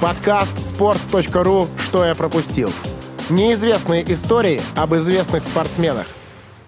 Подкаст sports.ru «Что я пропустил». Неизвестные истории об известных спортсменах.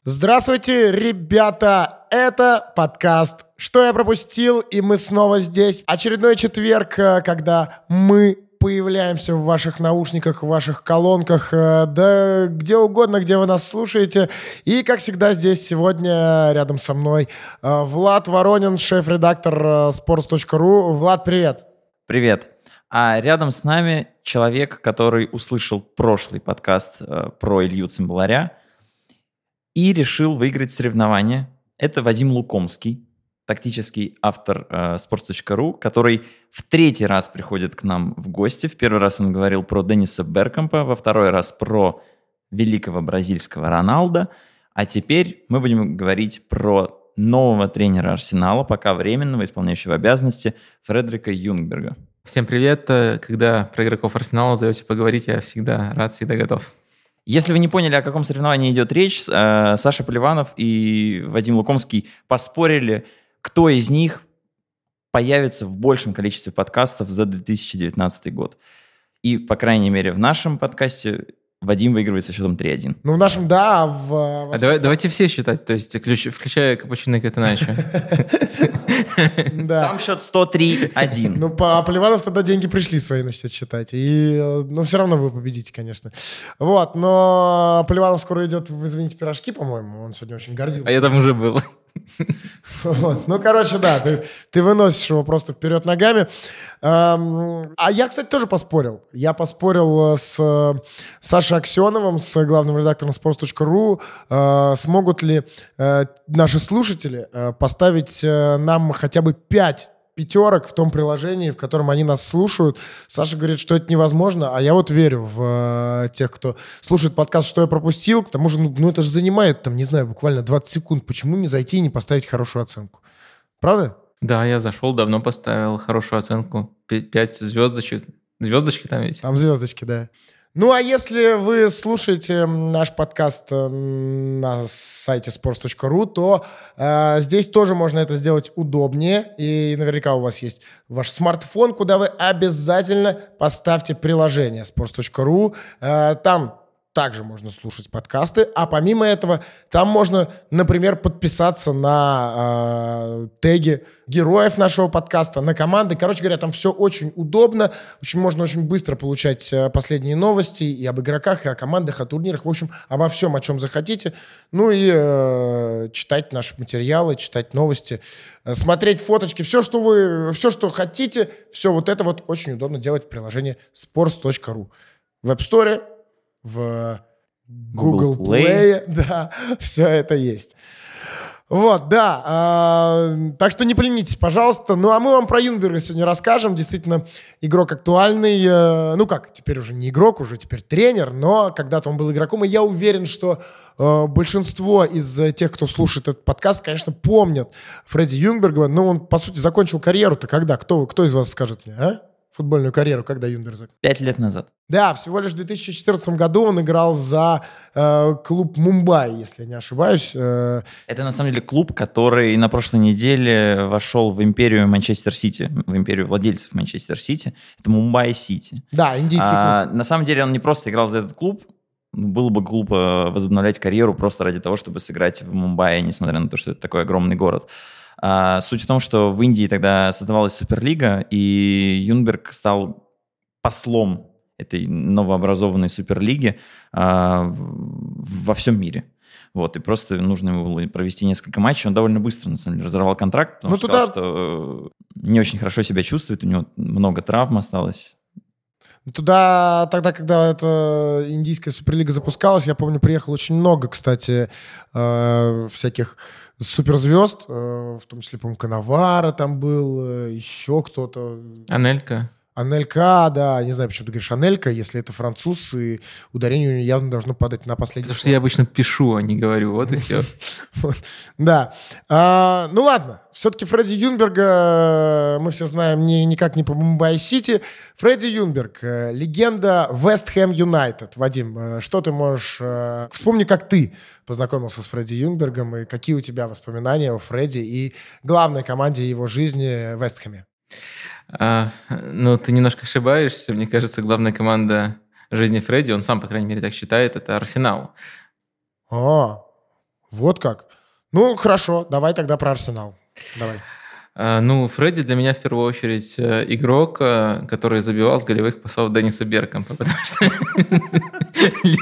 Здравствуйте, ребята! Это подкаст «Что я пропустил?» И мы снова здесь. Очередной четверг, э, когда мы появляемся в ваших наушниках, в ваших колонках, э, да где угодно, где вы нас слушаете. И, как всегда, здесь сегодня рядом со мной э, Влад Воронин, шеф-редактор sports.ru. Влад, привет! Привет! А рядом с нами человек, который услышал прошлый подкаст э, про Илью Цимбаларя и решил выиграть соревнование. Это Вадим Лукомский, тактический автор э, sports.ru, который в третий раз приходит к нам в гости. В первый раз он говорил про Денниса Беркомпа, во второй раз про великого бразильского Роналда, а теперь мы будем говорить про нового тренера Арсенала, пока временного, исполняющего обязанности, Фредерика Юнгберга. Всем привет. Когда про игроков Арсенала зовете поговорить, я всегда рад, всегда готов. Если вы не поняли, о каком соревновании идет речь, э, Саша Поливанов и Вадим Лукомский поспорили, кто из них появится в большем количестве подкастов за 2019 год. И, по крайней мере, в нашем подкасте Вадим выигрывает со счетом 3-1. Ну, в нашем, да, а в... А давай, давайте все считать, то есть ключ, включая Капучино и Катаначо. Там счет 103-1. Ну, по Поливанов тогда деньги пришли свои начнет считать. И, ну, все равно вы победите, конечно. Вот, но Поливанов скоро идет, извините, пирожки, по-моему. Он сегодня очень гордился. А я там уже был. Ну, короче, да, ты, ты выносишь его просто вперед ногами. А я, кстати, тоже поспорил. Я поспорил с э, Сашей Аксеновым, с главным редактором sports.ru, э, смогут ли э, наши слушатели э, поставить э, нам хотя бы 5 пятерок в том приложении, в котором они нас слушают. Саша говорит, что это невозможно, а я вот верю в э, тех, кто слушает подкаст «Что я пропустил». К тому же, ну, ну это же занимает, там, не знаю, буквально 20 секунд. Почему не зайти и не поставить хорошую оценку? Правда? Да, я зашел, давно поставил хорошую оценку. Пять звездочек. Звездочки там есть? Там звездочки, да. Ну, а если вы слушаете наш подкаст э, на сайте sports.ru, то э, здесь тоже можно это сделать удобнее. И наверняка у вас есть ваш смартфон, куда вы обязательно поставьте приложение sports.ru. Э, там также можно слушать подкасты, а помимо этого там можно, например, подписаться на э, теги героев нашего подкаста, на команды. Короче говоря, там все очень удобно, очень можно очень быстро получать э, последние новости и об игроках, и о командах, о турнирах, в общем, обо всем, о чем захотите. Ну и э, читать наши материалы, читать новости, э, смотреть фоточки, все, что вы, все, что хотите, все вот это вот очень удобно делать в приложении sports.ru. В App в Google, Google Play. Play. Да, все это есть. Вот, да. Э, так что не поленитесь, пожалуйста. Ну, а мы вам про Юнберга сегодня расскажем. Действительно, игрок актуальный. Э, ну как, теперь уже не игрок, уже теперь тренер, но когда-то он был игроком. И я уверен, что э, большинство из тех, кто слушает этот подкаст, конечно, помнят Фредди Юнгберга. Но он, по сути, закончил карьеру-то когда? Кто, кто из вас скажет мне, а? Футбольную карьеру, когда Юнгберг закончил? Пять лет назад. Да, всего лишь в 2014 году он играл за э, клуб Мумбай, если я не ошибаюсь. Э... Это на самом деле клуб, который на прошлой неделе вошел в империю Манчестер Сити, в империю владельцев Манчестер Сити. Это Мумбай Сити. Да, индийский а, клуб. На самом деле он не просто играл за этот клуб, было бы глупо возобновлять карьеру просто ради того, чтобы сыграть в Мумбаи, несмотря на то, что это такой огромный город. А, суть в том, что в Индии тогда создавалась Суперлига, и Юнберг стал послом этой новообразованной Суперлиги а, во всем мире. Вот, и просто нужно ему было провести несколько матчей. Он довольно быстро, на самом деле, разорвал контракт, потому ну, что туда... сказал, что э, не очень хорошо себя чувствует, у него много травм осталось. Туда тогда, когда эта индийская суперлига запускалась, я помню, приехало очень много, кстати, э, всяких суперзвезд, э, в том числе, по-моему, Каннаваро там был, э, еще кто-то. Анелька. Анелька, да, не знаю, почему ты говоришь Анелька, если это француз, и ударение явно должно падать на последний. Потому что я обычно пишу, а не говорю, вот и все. Да. А, ну ладно, все-таки Фредди Юнгберга мы все знаем никак не по Мумбай-Сити. Фредди Юнберг, э, легенда Вест Хэм Юнайтед. Вадим, э, что ты можешь... Э, вспомни, как ты познакомился с Фредди Юнбергом, и какие у тебя воспоминания о Фредди и главной команде его жизни Вест Хэме. А, ну, ты немножко ошибаешься. Мне кажется, главная команда жизни Фредди, он сам, по крайней мере, так считает, это Арсенал. А, вот как. Ну, хорошо, давай тогда про Арсенал. Давай. А, ну, Фредди для меня в первую очередь э, игрок, э, который забивал с голевых пасов Денниса Беркомпа, потому что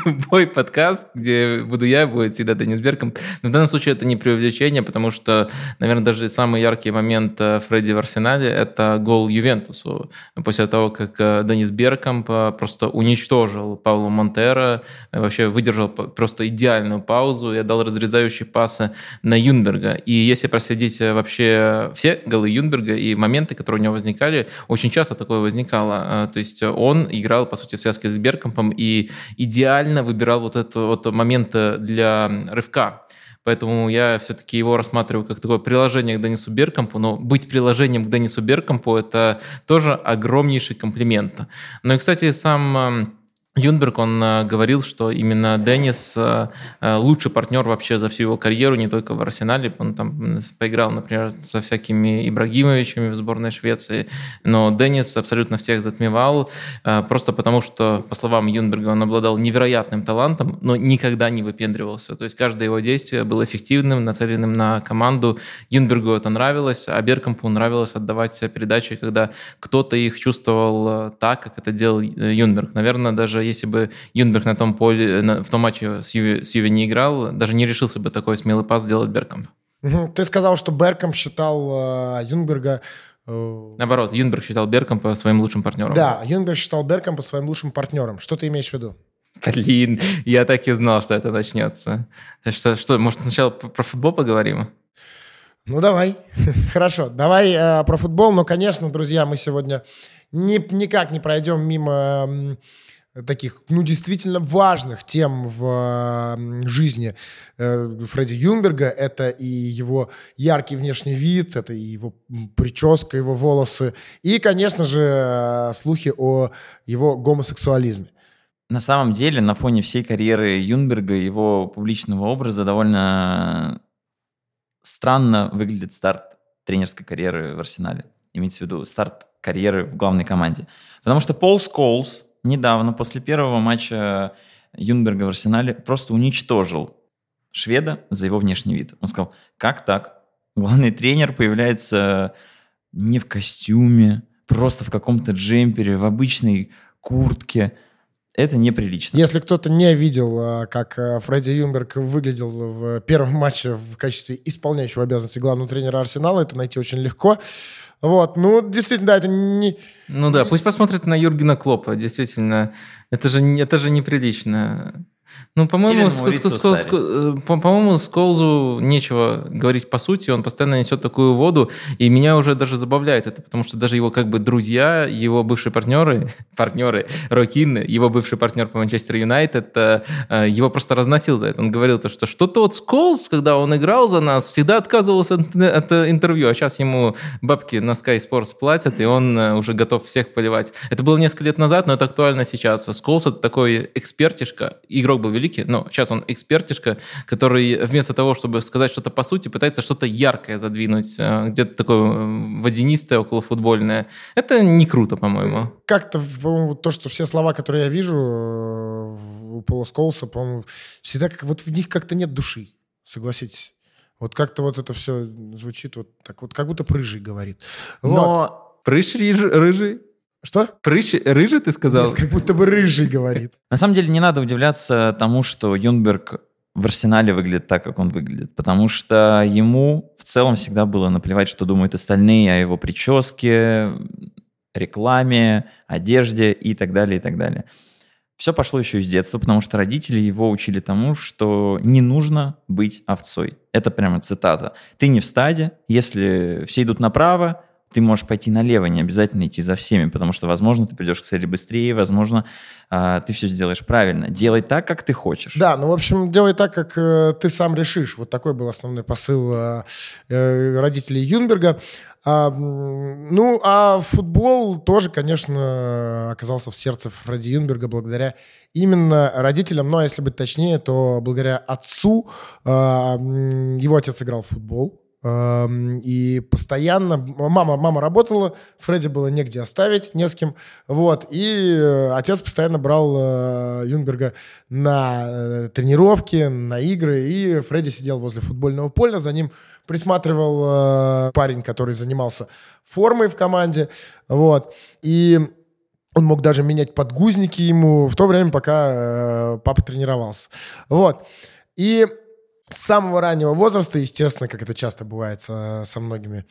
любой подкаст, где буду я, будет всегда Денис Беркомп. Но в данном случае это не преувеличение, потому что, наверное, даже самый яркий момент э, Фредди в Арсенале – это гол Ювентусу. После того, как Денис Беркомп просто уничтожил Паулу Монтера, вообще выдержал просто идеальную паузу и дал разрезающие пасы на Юнберга. И если проследить вообще все голы Юнберга и моменты, которые у него возникали, очень часто такое возникало. То есть он играл, по сути, в связке с Беркомпом и идеально выбирал вот это вот моменты для рывка. Поэтому я все-таки его рассматриваю как такое приложение к Денису Беркомпу, но быть приложением к Денису Беркомпу – это тоже огромнейший комплимент. Ну и, кстати, сам Юнберг, он э, говорил, что именно Деннис э, э, лучший партнер вообще за всю его карьеру, не только в Арсенале. Он там поиграл, например, со всякими Ибрагимовичами в сборной Швеции, но Деннис абсолютно всех затмевал, просто потому что, по словам Юнберга, он обладал невероятным талантом, но никогда не выпендривался. То есть каждое его действие было эффективным, нацеленным на команду. Юнбергу это нравилось, а Беркомпу нравилось отдавать передачи, когда кто-то их чувствовал так, как это делал Юнберг. Наверное, даже если бы Юнберг на том поле, на, в том матче с Юви, с Юви не играл, даже не решился бы такой смелый пас сделать Беркомп. Ты сказал, что Беркомп считал э, Юнберга э... Наоборот, Юнберг считал Беркомпа своим лучшим партнером. Да, Юнберг считал Беркомпа своим лучшим партнером. Что ты имеешь в виду? Блин, я так и знал, что это начнется. Что, что может, сначала про футбол поговорим? Ну, давай. Хорошо, давай э, про футбол. Но, конечно, друзья, мы сегодня ни, никак не пройдем мимо таких, ну, действительно важных тем в жизни э, Фредди Юнберга. Это и его яркий внешний вид, это и его прическа, его волосы, и, конечно же, э, слухи о его гомосексуализме. На самом деле, на фоне всей карьеры Юнберга, его публичного образа довольно странно выглядит старт тренерской карьеры в Арсенале. Имеется в виду старт карьеры в главной команде. Потому что Пол Сколс, недавно, после первого матча Юнберга в Арсенале, просто уничтожил шведа за его внешний вид. Он сказал, как так? Главный тренер появляется не в костюме, просто в каком-то джемпере, в обычной куртке. Это неприлично. Если кто-то не видел, а, как а, Фредди Юнберг выглядел в первом матче в качестве исполняющего обязанности главного тренера Арсенала, это найти очень легко. Вот, ну, действительно, да, это не... Ну да, пусть посмотрит на Юргена Клопа, действительно. Это же, это же неприлично. Ну, по-моему, ск- ск- ск- ск- по-моему, Сколзу нечего говорить по сути, он постоянно несет такую воду, и меня уже даже забавляет это, потому что даже его как бы друзья, его бывшие партнеры, партнеры, Рокин, его бывший партнер по Манчестер Юнайтед, э, э, его просто разносил за это. Он говорил, то, что что-то вот Сколз, когда он играл за нас, всегда отказывался от, от интервью, а сейчас ему бабки на Sky Sports платят, и он э, уже готов всех поливать. Это было несколько лет назад, но это актуально сейчас. Сколз это такой экспертишка, игрок был великий, но сейчас он экспертишка, который вместо того, чтобы сказать что-то по сути, пытается что-то яркое задвинуть, э, где-то такое водянистое, околофутбольное. Это не круто, по-моему. Как-то то, что все слова, которые я вижу э, у Пола Сколса, по-моему, всегда как вот в них как-то нет души, согласитесь. Вот как-то вот это все звучит вот так вот, как будто прыжий говорит. Но вот. прыщ рыжий? Что? Прыщ, рыжий ты сказал? Нет, как будто бы рыжий говорит. На самом деле не надо удивляться тому, что Юнберг в арсенале выглядит так, как он выглядит. Потому что ему в целом всегда было наплевать, что думают остальные о его прическе, рекламе, одежде и так далее, и так далее. Все пошло еще из детства, потому что родители его учили тому, что не нужно быть овцой. Это прямо цитата. Ты не в стаде, если все идут направо, ты можешь пойти налево, не обязательно идти за всеми, потому что, возможно, ты придешь к цели быстрее, возможно, э, ты все сделаешь правильно. Делай так, как ты хочешь. Да, ну, в общем, делай так, как э, ты сам решишь. Вот такой был основной посыл э, э, родителей Юнберга. А, ну, а футбол тоже, конечно, оказался в сердце Фредди Юнберга благодаря именно родителям, но если быть точнее, то благодаря отцу. Э, его отец играл в футбол, И постоянно... Мама, мама работала, Фредди было негде оставить, не с кем. Вот. И э, отец постоянно брал э, Юнберга на э, тренировки, на игры. И Фредди сидел возле футбольного поля. За ним присматривал парень, который занимался формой в команде. Вот. И он мог даже менять подгузники ему в то время, пока папа тренировался. Вот. И с самого раннего возраста, естественно, как это часто бывает со, многими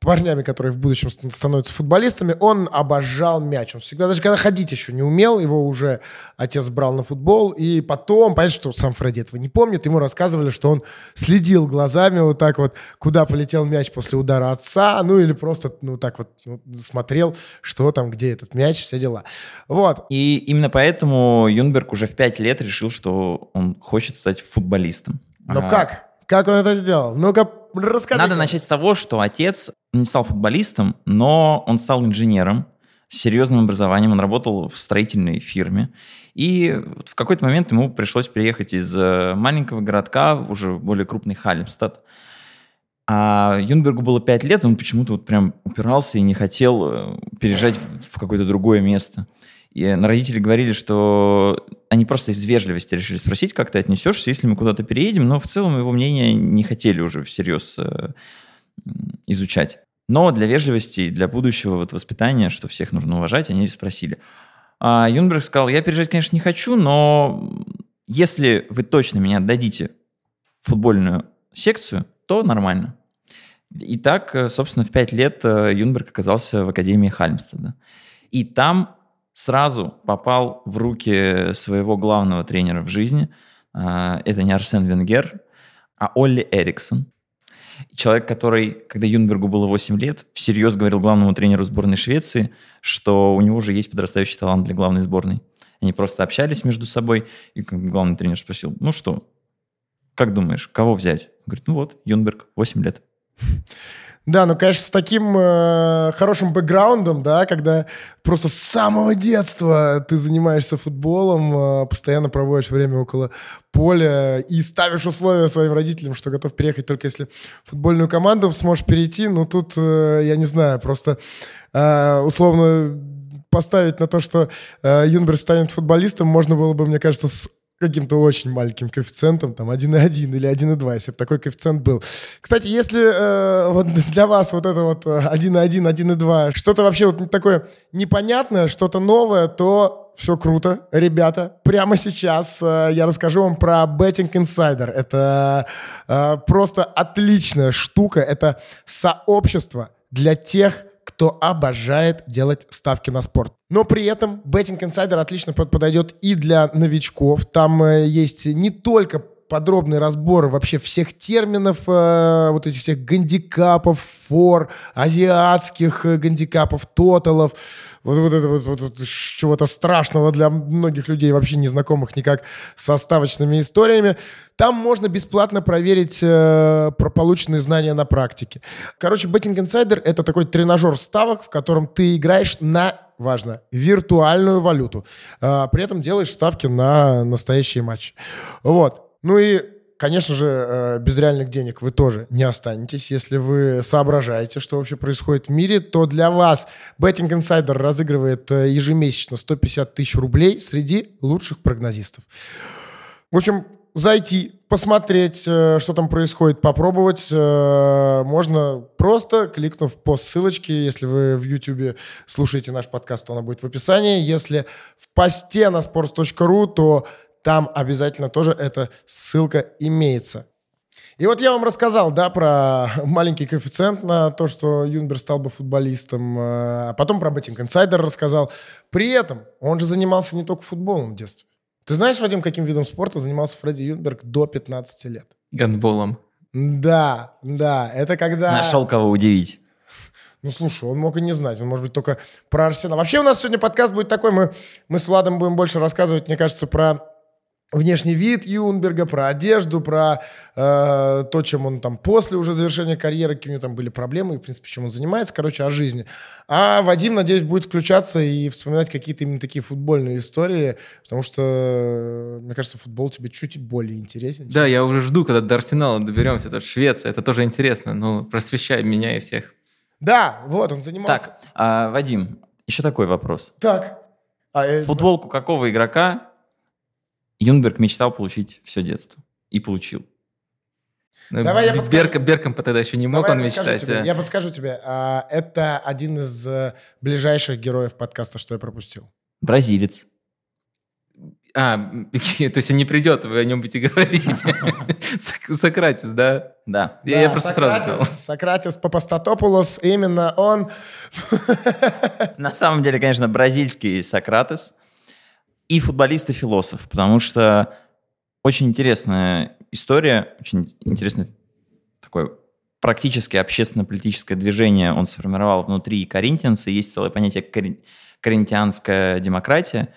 парнями, которые в будущем ст- становятся футболистами, он обожал мяч. Он всегда, даже когда ходить еще не умел, его уже отец брал на футбол. И потом, понятно, что сам Фредди этого не помнит, ему рассказывали, что он следил глазами вот так вот, куда полетел мяч после удара отца, ну или просто, ну так вот, ну, смотрел, что там, где этот мяч, все дела. Вот. И именно поэтому Юнберг уже в 5 лет решил, что он хочет стать футболистом. Но А, как? Как он это сделал? Ну-ка, расскажи. Надо начать с того, что отец не стал футболистом, но он стал инженером с серьезным образованием. Он работал в строительной фирме. И в какой-то момент ему пришлось переехать из э, маленького городка в уже более крупный Халемстад. А Юнбергу было 5 лет, он почему-то вот прям упирался и не хотел э, переезжать в какое-то другое место. И э, родители говорили, что они просто из вежливости решили спросить, как ты отнесешься, если мы куда-то переедем, но в целом его мнение не хотели уже всерьез э, изучать. Но для вежливости и для будущего вот воспитания, что всех нужно уважать, они спросили. А Юнберг сказал, я переезжать, конечно, не хочу, но если вы точно меня отдадите в футбольную секцию, то нормально. И так, э, собственно, в пять лет Юнберг оказался в Академии Хальмстеда. И там сразу попал в руки своего главного тренера в жизни. А, Это не Арсен Венгер, а Олли Эриксон. Человек, который, когда Юнбергу было 8 лет, всерьез говорил главному тренеру сборной Швеции, что у него уже есть подрастающий талант для главной сборной. Они просто общались между собой, и главный тренер спросил, ну что, как думаешь, кого взять? Он говорит, ну вот, Юнберг, 8 лет. Да, ну, конечно, с таким э, хорошим бэкграундом, да, когда просто с самого детства ты занимаешься футболом, э, постоянно проводишь время около поля и ставишь условия своим родителям, что готов переехать только если футбольную команду сможешь перейти. Ну, тут, э, я не знаю, просто э, условно поставить на то, что э, Юнберг станет футболистом, можно было бы, мне кажется, с каким-то очень маленьким коэффициентом, там 1,1 или 1,2, если бы такой коэффициент был. Кстати, если э, вот для вас вот это вот э, 1,1, 1,2, что-то вообще вот такое непонятное, что-то новое, то все круто, ребята. Прямо сейчас э, я расскажу вам про Betting Insider. Это э, просто отличная штука. Это сообщество для тех, кто обожает делать ставки на спорт. Но при этом Betting Insider отлично под- подойдет и для новичков. Там э, есть не только подробный разбор вообще всех терминов, э, вот этих всех гандикапов, фор, азиатских э, гандикапов, тоталов, вот, вот это вот, вот- вот чего-то страшного для многих людей, вообще не знакомых никак со ставочными историями. Там можно бесплатно проверить э, про полученные знания на практике. Короче, Betting Insider — это такой тренажер ставок, в котором ты играешь на важно, виртуальную валюту. А, при этом делаешь ставки на настоящие матчи. Вот. Ну и, конечно же, э, без реальных денег вы тоже не останетесь. Если вы соображаете, что вообще происходит в мире, то для вас Betting Insider разыгрывает э, ежемесячно 150 тысяч рублей среди лучших прогнозистов. В общем, зайти, посмотреть, э, что там происходит, попробовать можно просто кликнув по ссылочке. Если вы в YouTube слушаете наш подкаст, то она будет в описании. Если в посте на sports.ru, то там обязательно тоже эта ссылка имеется. И вот я вам рассказал, да, про маленький коэффициент на то, что Юнбер стал бы футболистом, э, а потом про Betting Insider рассказал. При этом он же занимался не только футболом в детстве. Ты знаешь, Вадим, каким видом спорта занимался Фредди Юнберг до 15 лет? Гандболом. Да, да, это когда... Нашел кого удивить. Ну, слушай, он мог и не знать, он, может быть, только про Арсенал. Вообще у нас сегодня подкаст будет такой, мы, мы с Владом будем больше рассказывать, мне кажется, про внешний вид Юнберга, про одежду, про э, то, чем он там после уже завершения карьеры, какие у него там были проблемы, и, в принципе, чем он занимается, короче, о жизни. А Вадим, надеюсь, будет включаться и вспоминать какие-то именно такие футбольные истории, потому что, мне кажется, футбол тебе чуть более интересен. Да, я уже жду, когда до Арсенала доберемся, это Швеция, это тоже интересно, ну, просвещай меня и всех. Да, вот, он занимался... Так, а, Вадим, еще такой вопрос. Так. А, э, Футболку какого игрока Юнберг мечтал получить все детство? И получил. Ну, Давай я подскажу. Берком, Берком тогда еще не мог Давай он я подскажу мечтать. тебе, а? Я подскажу тебе. А, это один из э, ближайших героев подкаста, что я пропустил. Бразилец. А, то есть он не придет, вы о нем будете говорить. Сок- Сократис, да? Да. Я я Да, просто сразу Сократис, сказал. Сократис Папастатопулос, именно он. На самом деле, конечно, бразильский Сократес и футболист и философ, потому что очень интересная история, очень интересное такое практически общественно-политическое движение он сформировал внутри Коринтианса. Есть целое понятие «кори- коринтианская демократия.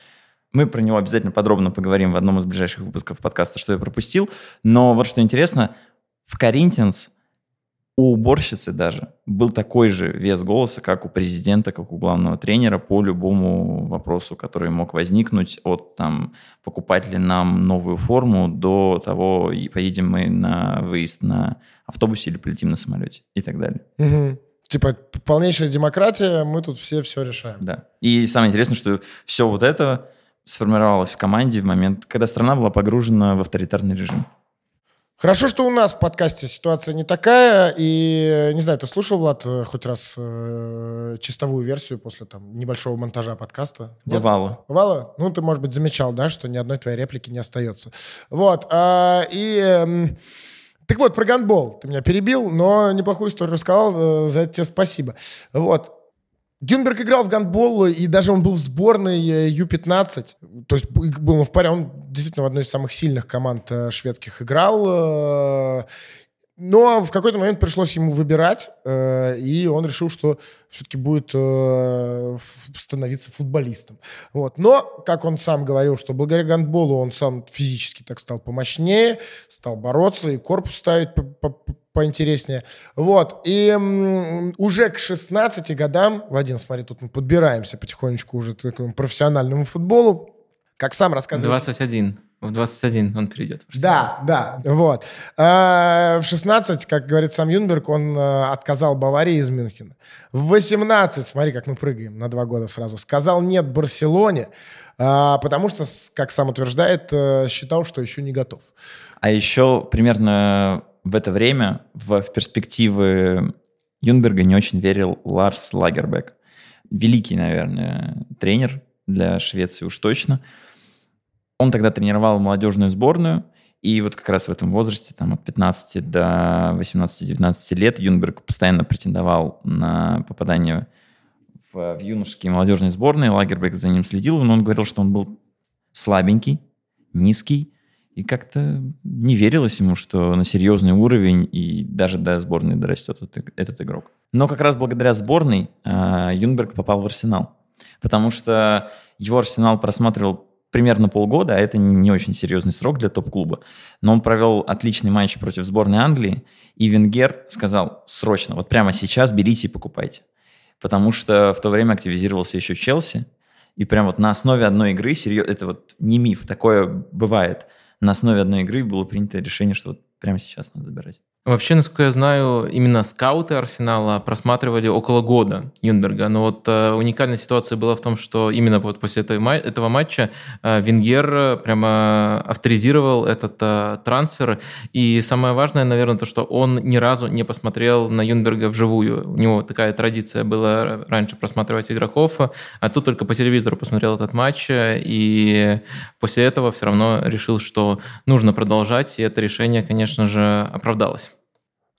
Мы про него обязательно подробно поговорим в одном из ближайших выпусков подкаста «Что я пропустил». Но вот что интересно, в Коринтианс у уборщицы даже был такой же вес голоса, как у президента, как у главного тренера по любому вопросу, который мог возникнуть от там покупать ли нам новую форму до того, и поедем мы на выезд на автобусе или полетим на самолете и так далее. Мгм. Типа полнейшая демократия, мы тут все все решаем. Да. И самое интересное, что все вот это сформировалось в команде в момент, когда страна была погружена в авторитарный режим. Хорошо, что у нас в подкасте ситуация не такая. И, не знаю, ты слушал, Влад, э, хоть раз э, чистовую версию после там небольшого монтажа подкаста? Бывало. Бывало? Ну, ты, может быть, замечал, да, что ни одной твоей реплики не остается. Вот. а, и... эм, так вот, про гандбол. Ты меня перебил, но неплохую историю рассказал. э, За это тебе спасибо. Вот. Гюнберг играл в гандбол, и даже он был в сборной э, Ю-15. То есть был он в паре. Он действительно в одной из самых сильных команд э, шведских играл. э, Но в какой-то момент пришлось ему выбирать, и он решил, что все-таки будет становиться футболистом. Вот. Но, как он сам говорил, что благодаря гандболу он сам физически так стал помощнее, стал бороться и корпус ставить поинтереснее. Вот. И м, уже к 16 годам, Вадим, смотри, тут мы подбираемся потихонечку уже к такому профессиональному футболу. Как сам рассказывал 21. В 21 он Арсенал. да, да, вот. А, В 16, как говорит сам Юнберг, он а, отказал Баварии из Мюнхена. В 18, смотри, как мы прыгаем на два года сразу, сказал нет Барселоне, а, потому что, как сам утверждает, э, считал, что еще не готов. А еще примерно в это время в, в перспективы Юнберга не очень верил Ларс Лагербек. Великий, наверное, тренер для Швеции уж точно. Он тогда тренировал молодежную сборную, и вот как раз в этом возрасте, там от 15 до 18-19 лет, Юнберг постоянно претендовал на попадание в, в юношеские молодежные сборные. Лагербек за ним следил, но он говорил, что он был слабенький, низкий, и как-то не верилось ему, что на серьезный уровень и даже до сборной дорастет этот, иг- этот игрок. Но как раз благодаря сборной а, Юнберг попал в Арсенал. Потому что его Арсенал просматривал примерно полгода, а это не очень серьезный срок для топ-клуба. Но он провел отличный матч против сборной Англии, и Венгер сказал, срочно, вот прямо сейчас берите и покупайте. Потому что в то время активизировался еще Челси, и прям вот на основе одной игры, серьезно, это вот не миф, такое бывает, на основе одной игры было принято решение, что вот прямо сейчас надо забирать. Вообще, насколько я знаю, именно скауты Арсенала просматривали около года Юнберга. Но вот э, уникальная ситуация была в том, что именно вот после этой этого матча э, Венгер э, прямо авторизировал этот э, трансфер. И самое важное, наверное, то, что он ни разу не посмотрел на Юнберга вживую. У него такая традиция была раньше просматривать игроков, а тут только по телевизору посмотрел этот матч. э, И после этого все равно решил, что нужно продолжать. И это решение, конечно же, оправдалось.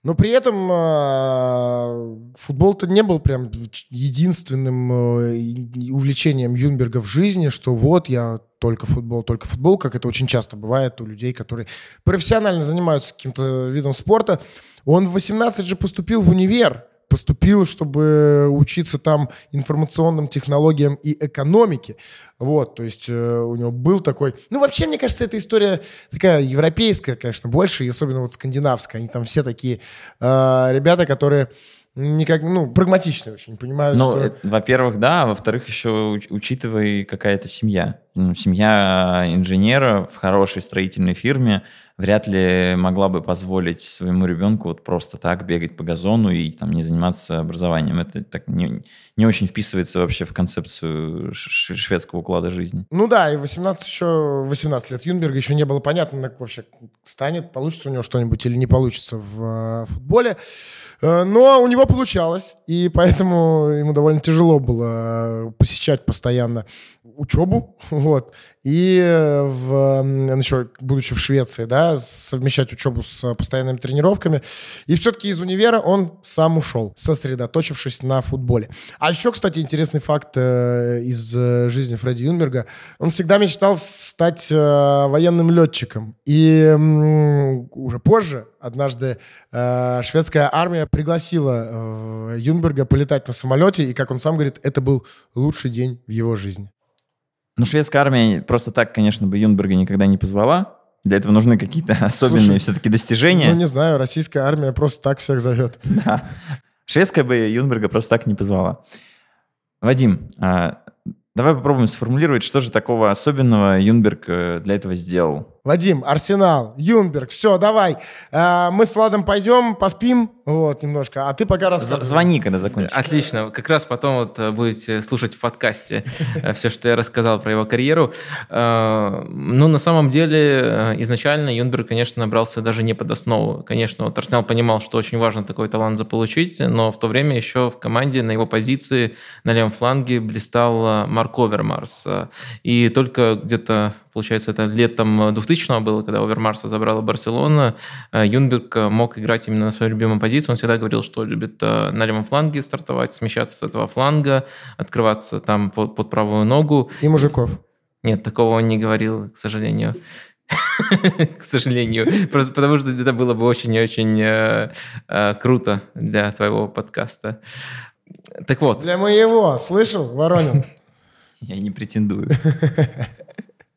Но при этом э, футбол-то не был прям единственным э, увлечением Юнберга в жизни, что вот я только футбол, только футбол, как это очень часто бывает у людей, которые профессионально занимаются каким-то видом спорта. Он в 18 же поступил в универ, поступил, чтобы учиться там информационным технологиям и экономике. Вот, то есть э, у него был такой... Ну, вообще, мне кажется, эта история такая европейская, конечно, больше, и особенно вот скандинавская. Они там все такие э, ребята, которые никак, ну, прагматичные очень, понимают, Ну, что... э, во-первых, да, а во-вторых, еще уч- учитывая какая-то семья. Ну, семья инженера в хорошей строительной фирме вряд ли могла бы позволить своему ребенку вот просто так бегать по газону и там не заниматься образованием. Это так не, не очень вписывается вообще в концепцию шведского уклада жизни. Ну да, и 18 еще, 18 лет Юнберга еще не было понятно, как вообще станет, получится у него что-нибудь или не получится в э, футболе. Э, Но у него получалось, и поэтому ему довольно тяжело было э, посещать постоянно учебу, вот, и э, в, еще, будучи в Швеции, да, совмещать учебу с постоянными тренировками. И все-таки из универа он сам ушел, сосредоточившись на футболе. А еще, кстати, интересный факт э, из э, жизни Фредди Юнберга. Он всегда мечтал стать военным летчиком. И уже позже, однажды, шведская армия пригласила Юнберга полетать на самолете, и, как он сам говорит, это был лучший день в его жизни. Ну, шведская армия просто так, конечно, бы Юнберга никогда не позвала. Для этого нужны какие-то особенные все-таки достижения. Ну, не знаю, российская армия просто так всех зовет. Да. Шведская бы Юнберга просто так не позвала. Вадим, а, давай попробуем сформулировать, что же такого особенного Юнберг э, для этого сделал. Вадим, Арсенал, Юнберг, все, давай. А, мы с Владом пойдем, поспим, вот, немножко, а ты пока З- рассказывай. Звони, когда закончишь. Отлично. Как раз потом вот э, будете слушать в подкасте все, что я рассказал про его карьеру. Э, Ну, на самом деле, э, изначально Юнберг, конечно, набрался даже не под основу. Конечно, вот Арсенал понимал, что очень важно такой талант заполучить, но в то время еще в команде на его позиции на левом фланге блистал э, Марк Овермарс. Э, И только где-то получается, это летом 2000 было, когда Овермарса забрала Барселона, э, Юнберг э, мог играть именно на свою любимую позицию. Он всегда говорил, что любит э, на левом фланге стартовать, смещаться с этого фланга, открываться там под, под правую ногу. И мужиков. Нет, такого он не говорил, к сожалению. К сожалению. Просто потому что это было бы очень-очень э, э, круто для твоего подкаста. Так вот, Для моего, слышал, Воронин? Я не претендую.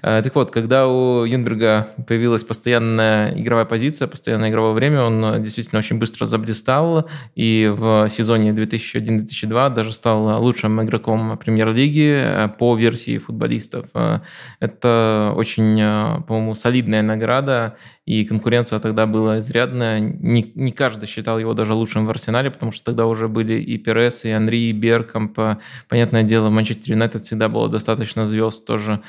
Так вот, когда у Юнберга появилась постоянная игровая позиция, постоянное игровое время, он э, действительно очень быстро заблистал, и в сезоне 2001-2002 даже стал лучшим игроком премьер-лиги э, по версии футболистов. Э, Это очень, э, по-моему, солидная награда, и конкуренция тогда была изрядная. Не, не каждый считал его даже лучшим в Арсенале, потому что тогда уже были и Перес, и Анри, и Беркамп. Понятное дело, в Манчестер Юнайтед всегда было достаточно звезд тоже.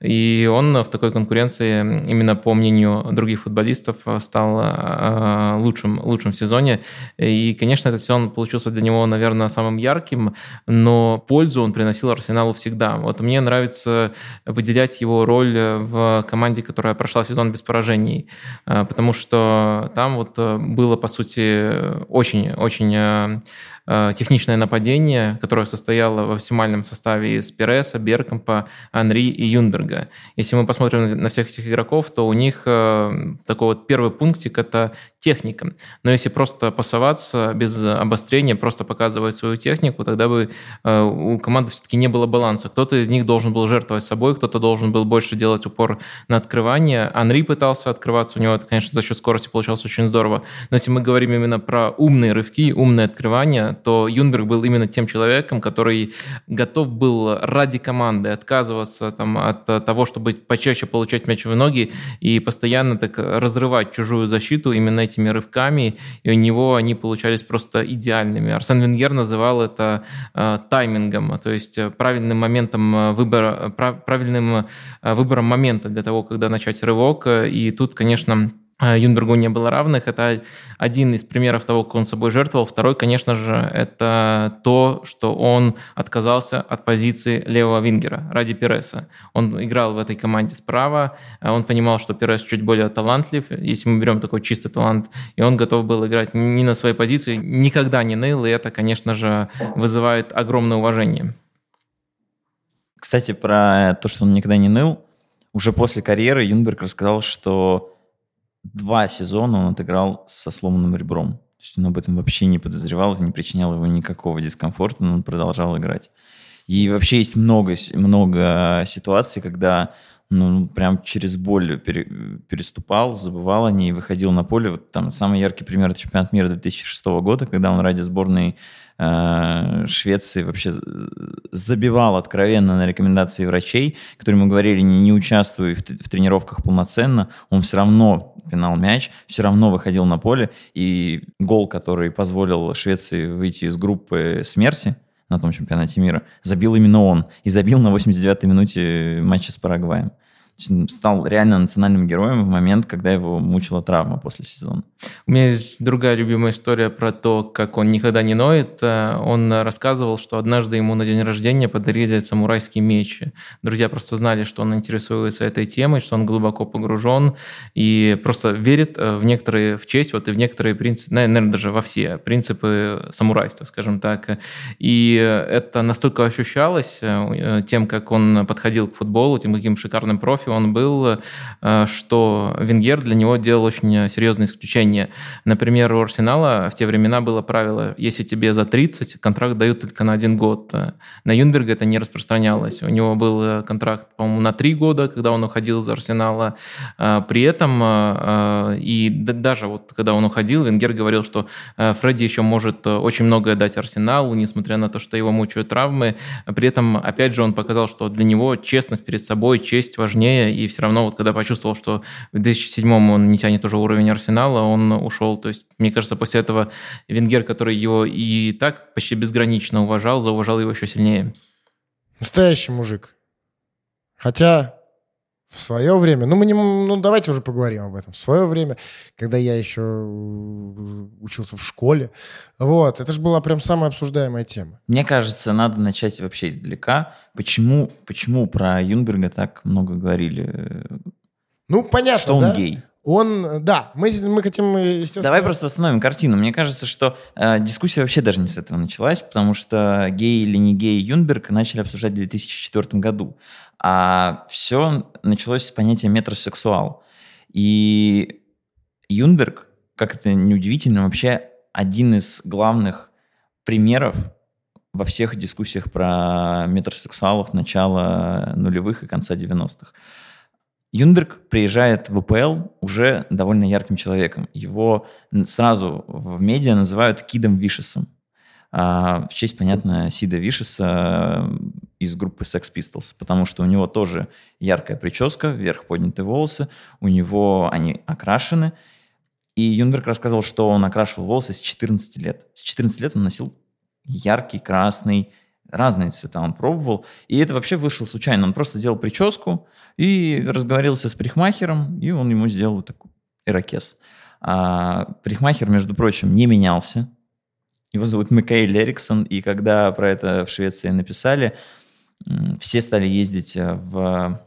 И он в такой конкуренции, именно по мнению других футболистов, стал э, лучшим, лучшим в сезоне. И, конечно, этот сезон получился для него, наверное, самым ярким, но пользу он приносил Арсеналу всегда. Вот мне нравится выделять его роль в команде, которая прошла сезон без поражений, э, потому что там вот э, было, по сути, очень-очень э, э, техничное нападение, которое состояло в оптимальном составе из Переса, Беркампа, Анри и Юнберга. Если мы посмотрим на всех этих игроков, то у них э, такой вот первый пунктик – это техника. Но если просто пасоваться без обострения, просто показывать свою технику, тогда бы э, у команды все-таки не было баланса. Кто-то из них должен был жертвовать собой, кто-то должен был больше делать упор на открывание. Анри пытался открываться, у него это, конечно, за счет скорости получалось очень здорово. Но если мы говорим именно про умные рывки, умные открывания, то Юнберг был именно тем человеком, который готов был ради команды отказываться там, от того, чтобы почаще получать мяч в ноги и постоянно так разрывать чужую защиту именно этими рывками, и у него они получались просто идеальными. Арсен Венгер называл это э, таймингом, то есть э, правильным моментом э, выбора, прав, правильным э, выбором момента для того, когда начать рывок. И тут, конечно, э, Юнбергу не было равных. Это один из примеров того, как он собой жертвовал. Второй, конечно же, это то, что он отказался от позиции левого вингера ради Переса. Он играл в этой команде справа, а он понимал, что Перес чуть более талантлив, если мы берем такой чистый талант, и он готов был играть не на своей позиции, никогда не ныл, и это, конечно же, вызывает огромное уважение. Кстати, про то, что он никогда не ныл, уже после карьеры Юнберг рассказал, что два сезона он отыграл со сломанным ребром. То есть он об этом вообще не подозревал, это не причиняло его никакого дискомфорта, но он продолжал играть. И вообще есть много, много ситуаций, когда ну, прям через боль пере, переступал, забывал о ней, выходил на поле. Вот там самый яркий пример – это чемпионат мира 2006 года, когда он ради сборной э, Швеции вообще забивал откровенно на рекомендации врачей, которые ему говорили, не, не участвуй в, в тренировках полноценно, он все равно пинал мяч, все равно выходил на поле, и гол, который позволил Швеции выйти из группы смерти – на том чемпионате мира, забил именно он. И забил на 89-й минуте матча с Парагваем стал реально национальным героем в момент, когда его мучила травма после сезона. У меня есть другая любимая история про то, как он никогда не ноет. Э, он рассказывал, что однажды ему на день рождения подарили самурайский меч. Друзья просто знали, что он интересуется этой темой, что он глубоко погружен и просто верит э, в некоторые, в честь, вот и в некоторые принципы, наверное, даже во все принципы самурайства, скажем так. И это настолько ощущалось э, тем, как он подходил к футболу, тем, каким шикарным профи Кофе он был, э, что Венгер для него делал очень серьезное исключение. Например, у Арсенала в те времена было правило, если тебе за 30, контракт дают только на один год. На Юнберга это не распространялось. У него был э, контракт, по-моему, на три года, когда он уходил из Арсенала. Э, при этом, и даже вот когда он уходил, Венгер говорил, что Фредди еще может очень многое дать Арсеналу, несмотря на то, что его мучают травмы. При этом, опять же, он показал, что для него честность перед собой, честь важнее, сильнее, и все равно вот когда почувствовал, что в 2007 он не тянет уже уровень Арсенала, он ушел. То есть, мне кажется, после этого Венгер, который его и так почти безгранично уважал, зауважал его еще сильнее. Настоящий мужик. Хотя в свое время, ну, мы не, ну давайте уже поговорим об этом. В свое время, когда я еще учился в школе, вот, это же была прям самая обсуждаемая тема. Мне кажется, надо начать вообще издалека. Почему, почему про Юнберга так много говорили? Ну, понятно, Что он да? гей. Он, да, мы, мы хотим, естественно... Давай просто восстановим картину. Мне кажется, что э, дискуссия вообще даже не с этого началась, потому что гей или не гей Юнберг начали обсуждать в 2004 году. А все началось с понятия метросексуал. И Юнберг, как это неудивительно, вообще один из главных примеров во всех дискуссиях про метросексуалов начала нулевых и конца 90-х. Юнберг приезжает в УПЛ уже довольно ярким человеком. Его сразу в медиа называют Кидом Вишесом. А, в честь, понятно, Сида Вишеса э, из группы Sex Pistols, потому что у него тоже яркая прическа, вверх поднятые волосы, у него они окрашены. И Юнберг рассказывал, что он окрашивал волосы с 14 лет. С 14 лет он носил яркий, красный, разные цвета он пробовал. И это вообще вышло случайно. Он просто делал прическу и разговаривался с парикмахером, и он ему сделал вот такой ирокез. А парикмахер, между прочим, не менялся. Его зовут Микаэль Эриксон, и когда про это в Швеции написали, все стали ездить э, в,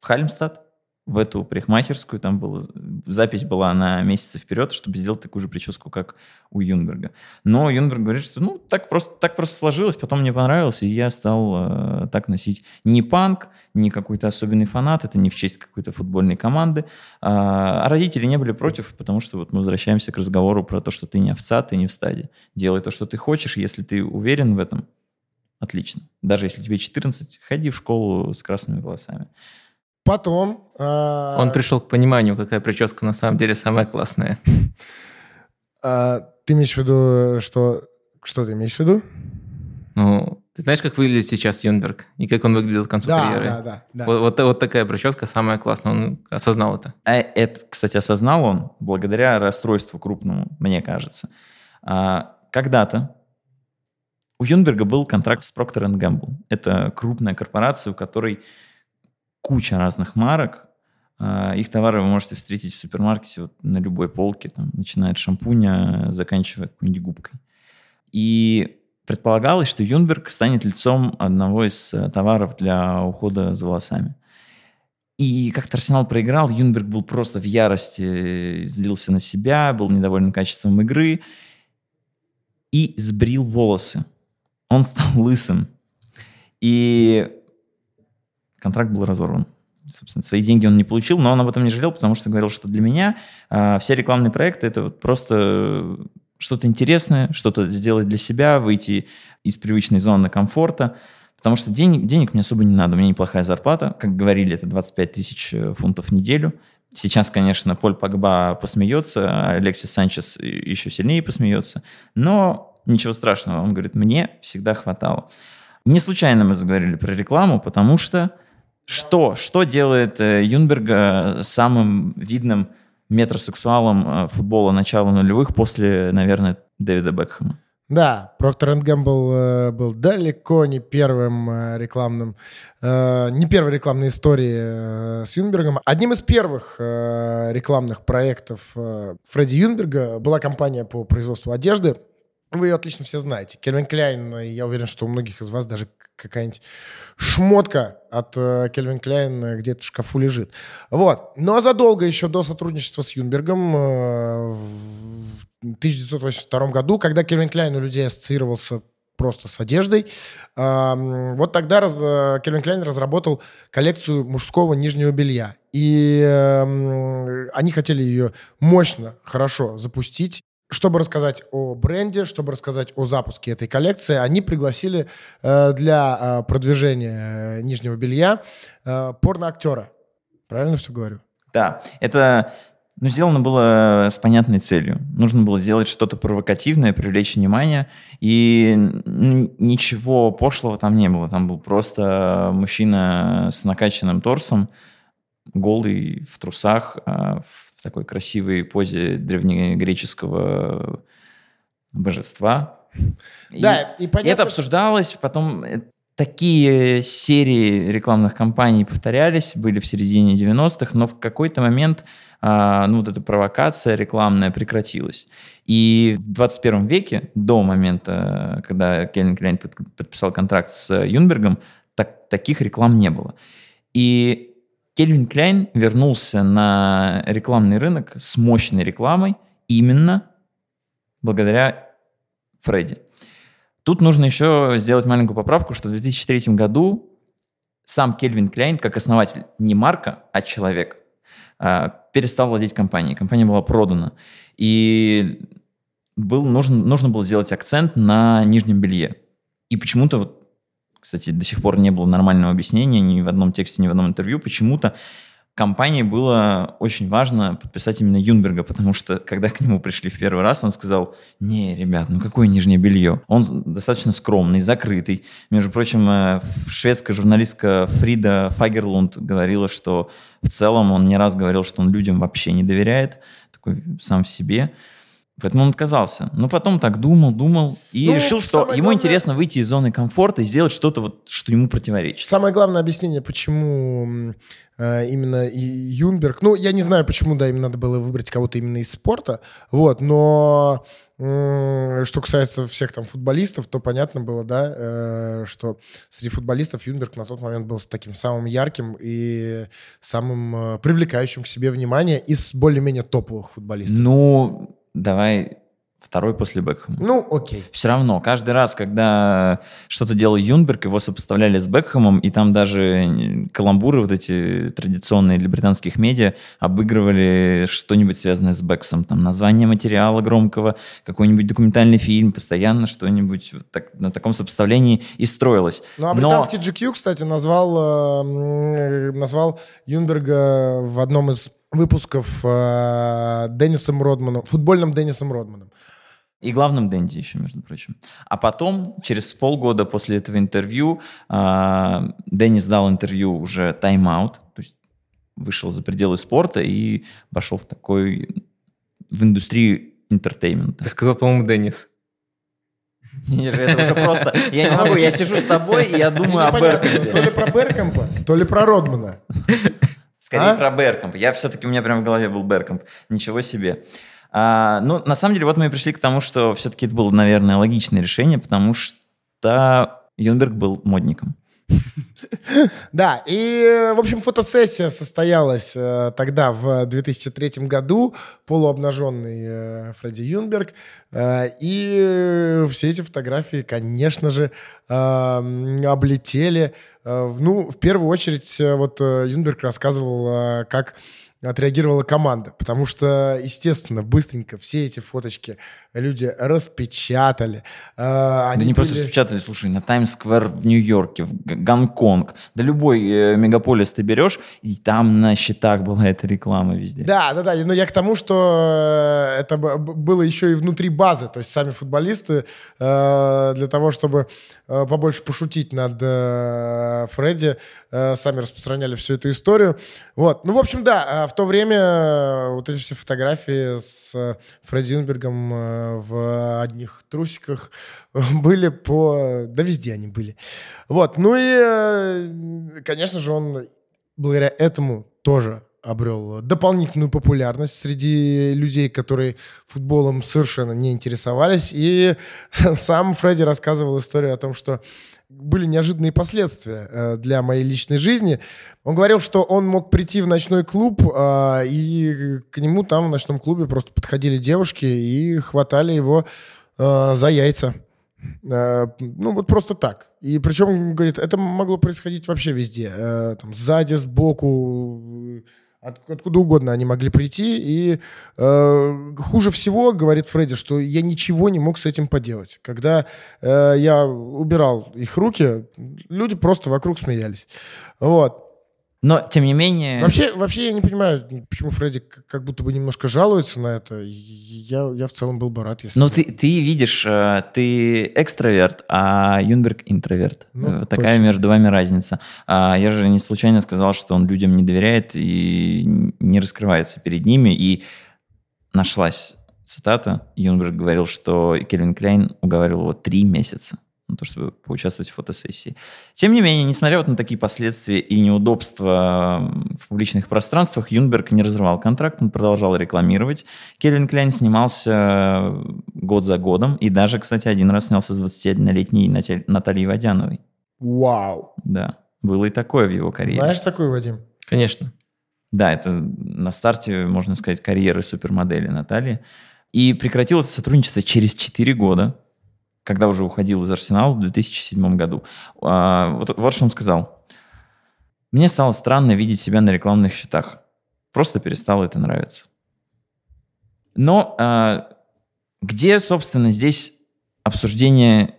в Хальмстад, в эту парикмахерскую, там была, запись была на месяцы вперед, чтобы сделать такую же прическу, как у Юнберга. Но Юнберг говорит, что ну так просто, так просто сложилось, потом мне понравилось, и я стал э, так носить. Не панк, не какой-то особенный фанат, это не в честь какой-то футбольной команды. А, а родители не были против, потому что вот мы возвращаемся к разговору про то, что ты не овца, ты не в стаде. Делай то, что ты хочешь, если ты уверен в этом, отлично. Даже если тебе 14, ходи в школу с красными волосами. Потом... Э... Он пришел к пониманию, какая прическа на самом деле самая классная. Э, ты имеешь в виду, что... Что ты имеешь в виду? Ну, ты знаешь, как выглядит сейчас Юнберг? И как он выглядел к концу да, карьеры? Да, да, да. Вот, вот, вот такая прическа самая классная. Он осознал это. А это, кстати, осознал он благодаря расстройству крупному, мне кажется. А, когда-то у Юнберга был контракт с Procter Gamble. Это крупная корпорация, у которой куча разных марок. А, их товары вы можете встретить в супермаркете вот на любой полке, там, начиная от шампуня, заканчивая какой-нибудь губкой. И предполагалось, что Юнберг станет лицом одного из э, товаров для ухода за волосами. И как-то Арсенал проиграл, Юнберг был просто в ярости, злился на себя, был недоволен качеством игры и сбрил волосы. Он стал лысым. И контракт был разорван. Собственно, свои деньги он не получил, но он об этом не жалел, потому что говорил, что для меня э, все рекламные проекты это вот просто что-то интересное, что-то сделать для себя, выйти из привычной зоны комфорта. Потому что денег, денег мне особо не надо, у меня неплохая зарплата. Как говорили, это 25 тысяч э, фунтов в неделю. Сейчас, конечно, Поль Погба посмеется, Алексис Санчес еще сильнее посмеется. Но ничего страшного, он говорит, мне всегда хватало. Не случайно мы заговорили про рекламу, потому что что, что делает э, Юнберга самым видным метросексуалом э, футбола начала нулевых после, наверное, Дэвида Бекхэма? Да, Проктор Гэмбл э, был далеко не первым э, рекламным, э, не первой рекламной историей с Юнбергом. Одним из первых рекламных проектов Фредди Юнберга была компания по производству одежды. Вы ее отлично все знаете. Кельвин Кляйн, я уверен, что у многих из вас даже какая-нибудь шмотка от Кельвин Кляйн где-то в шкафу лежит. Вот. Но задолго еще до сотрудничества с Юнбергом 1982 году, когда Кельвин Кляйн у людей ассоциировался просто с одеждой. Вот тогда э, Кельвин Кляйн разработал коллекцию мужского нижнего белья. И они хотели ее мощно, хорошо запустить. Чтобы рассказать о бренде, чтобы рассказать о запуске этой коллекции, они пригласили э, для э, продвижения нижнего белья порноактера. Правильно все говорю? Да, это но сделано было с понятной целью. Нужно было сделать что-то провокативное, привлечь внимание, и ничего пошлого там не было. Там был просто мужчина с накачанным торсом, голый, в трусах, а, в такой красивой позе древнегреческого божества. Да, и, и понятно... Это обсуждалось, потом э, такие серии рекламных кампаний повторялись, были в середине 90-х, но в какой-то момент а, ну, вот эта провокация рекламная прекратилась. И в 21 веке, до момента, когда Кельвин Кляйн подписал контракт с Юнбергом, так, таких реклам не было. И Кельвин Кляйн вернулся на рекламный рынок с мощной рекламой именно благодаря Фредди. Тут нужно еще сделать маленькую поправку, что в 2003 году сам Кельвин Кляйн, как основатель не марка, а человек, а, перестал владеть компанией. Компания была продана. И был, нужен, нужно было сделать акцент на нижнем белье. И почему-то, вот, кстати, до сих пор не было нормального объяснения ни в одном тексте, ни в одном интервью, почему-то компании было очень важно подписать именно Юнберга, потому что когда к нему пришли в первый раз, он сказал, не, ребят, ну какое нижнее белье? Он достаточно скромный, закрытый. Между прочим, э, шведская журналистка Фрида Фагерлунд говорила, что в целом он не раз говорил, что он людям вообще не доверяет, такой сам в себе. Поэтому он отказался. Но потом так думал, думал и ну, решил, что ему главное... интересно выйти из зоны комфорта и сделать что-то, вот, что ему противоречит. Самое главное объяснение, почему э, именно Юнберг... Ну, я не знаю, почему, да, им надо было выбрать кого-то именно из спорта, вот, но э, что касается всех там футболистов, то понятно было, да, э, что среди футболистов Юнберг на тот момент был таким самым ярким и самым э, привлекающим к себе внимание из более-менее топовых футболистов. Ну, давай второй после Бекхэма. Ну, окей. Все равно, каждый раз, когда что-то делал Юнберг, его сопоставляли с Бекхэмом, и там даже каламбуры вот эти традиционные для британских медиа обыгрывали что-нибудь связанное с Бексом. Там название материала громкого, какой-нибудь документальный фильм, постоянно что-нибудь вот так, на таком сопоставлении и строилось. Ну, а британский Но... GQ, кстати, назвал, э, назвал Юнгберга в одном из выпусков э, Деннисом Родманом, футбольным Деннисом Родманом. И главным Дэнди еще, между прочим. А потом, через полгода после этого интервью, э, Деннис дал интервью уже Time Out, то есть вышел за пределы спорта и пошел в такой, в индустрию entertainment а. Ты сказал, по-моему, Деннис. Это уже просто... Я не могу, я сижу с тобой, и я думаю о Бергкампе. То ли про Бергкампа, то ли про Родмана. Скорее а? про Беркомп. Я все-таки, у меня прямо в голове был Беркомп. Ничего себе. А, ну, на самом деле, вот мы и пришли к тому, что все-таки это было, наверное, логичное решение, потому что Юнберг был модником. Да, и, в общем, фотосессия состоялась э, тогда, в 2003 году, полуобнаженный э, Фредди Юнберг, э, и все эти фотографии, конечно же, э, облетели. Э, ну, в первую очередь, вот Юнберг рассказывал, как отреагировала команда. Потому что, естественно, быстренько все эти фоточки люди распечатали. Э, они да не были... просто распечатали, слушай, на Таймс-сквер в Нью-Йорке, в Гонконг, да любой э, мегаполис ты берешь, и там на счетах была эта реклама везде. Да, да, да, но я к тому, что э, это было еще и внутри базы, то есть сами футболисты э, для того, чтобы э, побольше пошутить над э, Фредди, э, сами распространяли всю эту историю. Вот, ну, в общем, да, в то время вот эти все фотографии с Фредди Юнбергом в одних трусиках были по... Да везде они были. Вот, ну и, э, конечно же, он благодаря этому тоже обрел дополнительную популярность среди людей, которые футболом совершенно не интересовались. И сам Фредди рассказывал историю о том, что были неожиданные последствия э, для моей личной жизни. Он говорил, что он мог прийти в ночной клуб, э, и к нему там в ночном клубе просто подходили девушки и хватали его э, за яйца. Ну, вот просто так. И причем, говорит, это могло происходить вообще везде. Там, сзади, сбоку, от, откуда угодно они могли прийти. И э, хуже всего, говорит Фредди, что я ничего не мог с этим поделать. Когда э, я убирал их руки, люди просто вокруг смеялись. Вот. Но, тем не менее... Вообще, вообще я не понимаю, почему Фредди как будто бы немножко жалуется на это. Я, я в целом был бы рад, если... Ну, ты, ты видишь, э, ты экстраверт, а Юнберг интроверт. Ну, вот Такая точно. между вами разница. А я же не случайно сказал, что он людям не доверяет и не раскрывается перед ними. И нашлась цитата. Юнберг говорил, что Кельвин Клейн уговаривал его три месяца на то, чтобы поучаствовать в фотосессии. Тем не менее, несмотря вот на такие последствия и неудобства в публичных пространствах, Юнберг не разрывал контракт, он продолжал рекламировать. Кельвин Кляйн снимался год за годом, и даже, кстати, один раз снялся с 21-летней Натальей Водяновой. Вау! Да, было и такое в его карьере. Знаешь такую, Вадим? Конечно. Да, это на старте, можно сказать, карьеры супермодели Натальи. И прекратил это сотрудничество через 4 года, когда уже уходил из Арсенала в 2007 году. А, вот, вот что он сказал. Мне стало странно видеть себя на рекламных счетах. Просто перестало это нравиться. Но а, где, собственно, здесь обсуждение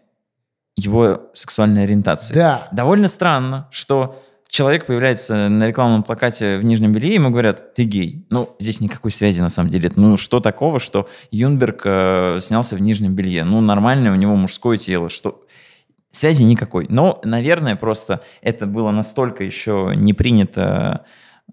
его сексуальной ориентации? Да. Довольно странно, что человек появляется на рекламном плакате в нижнем белье, ему говорят, ты гей. Ну, здесь никакой связи на самом деле. Ну, что такого, что Юнберг э, снялся в нижнем белье? Ну, нормальное у него мужское тело. Что... Связи никакой. Но, наверное, просто это было настолько еще не принято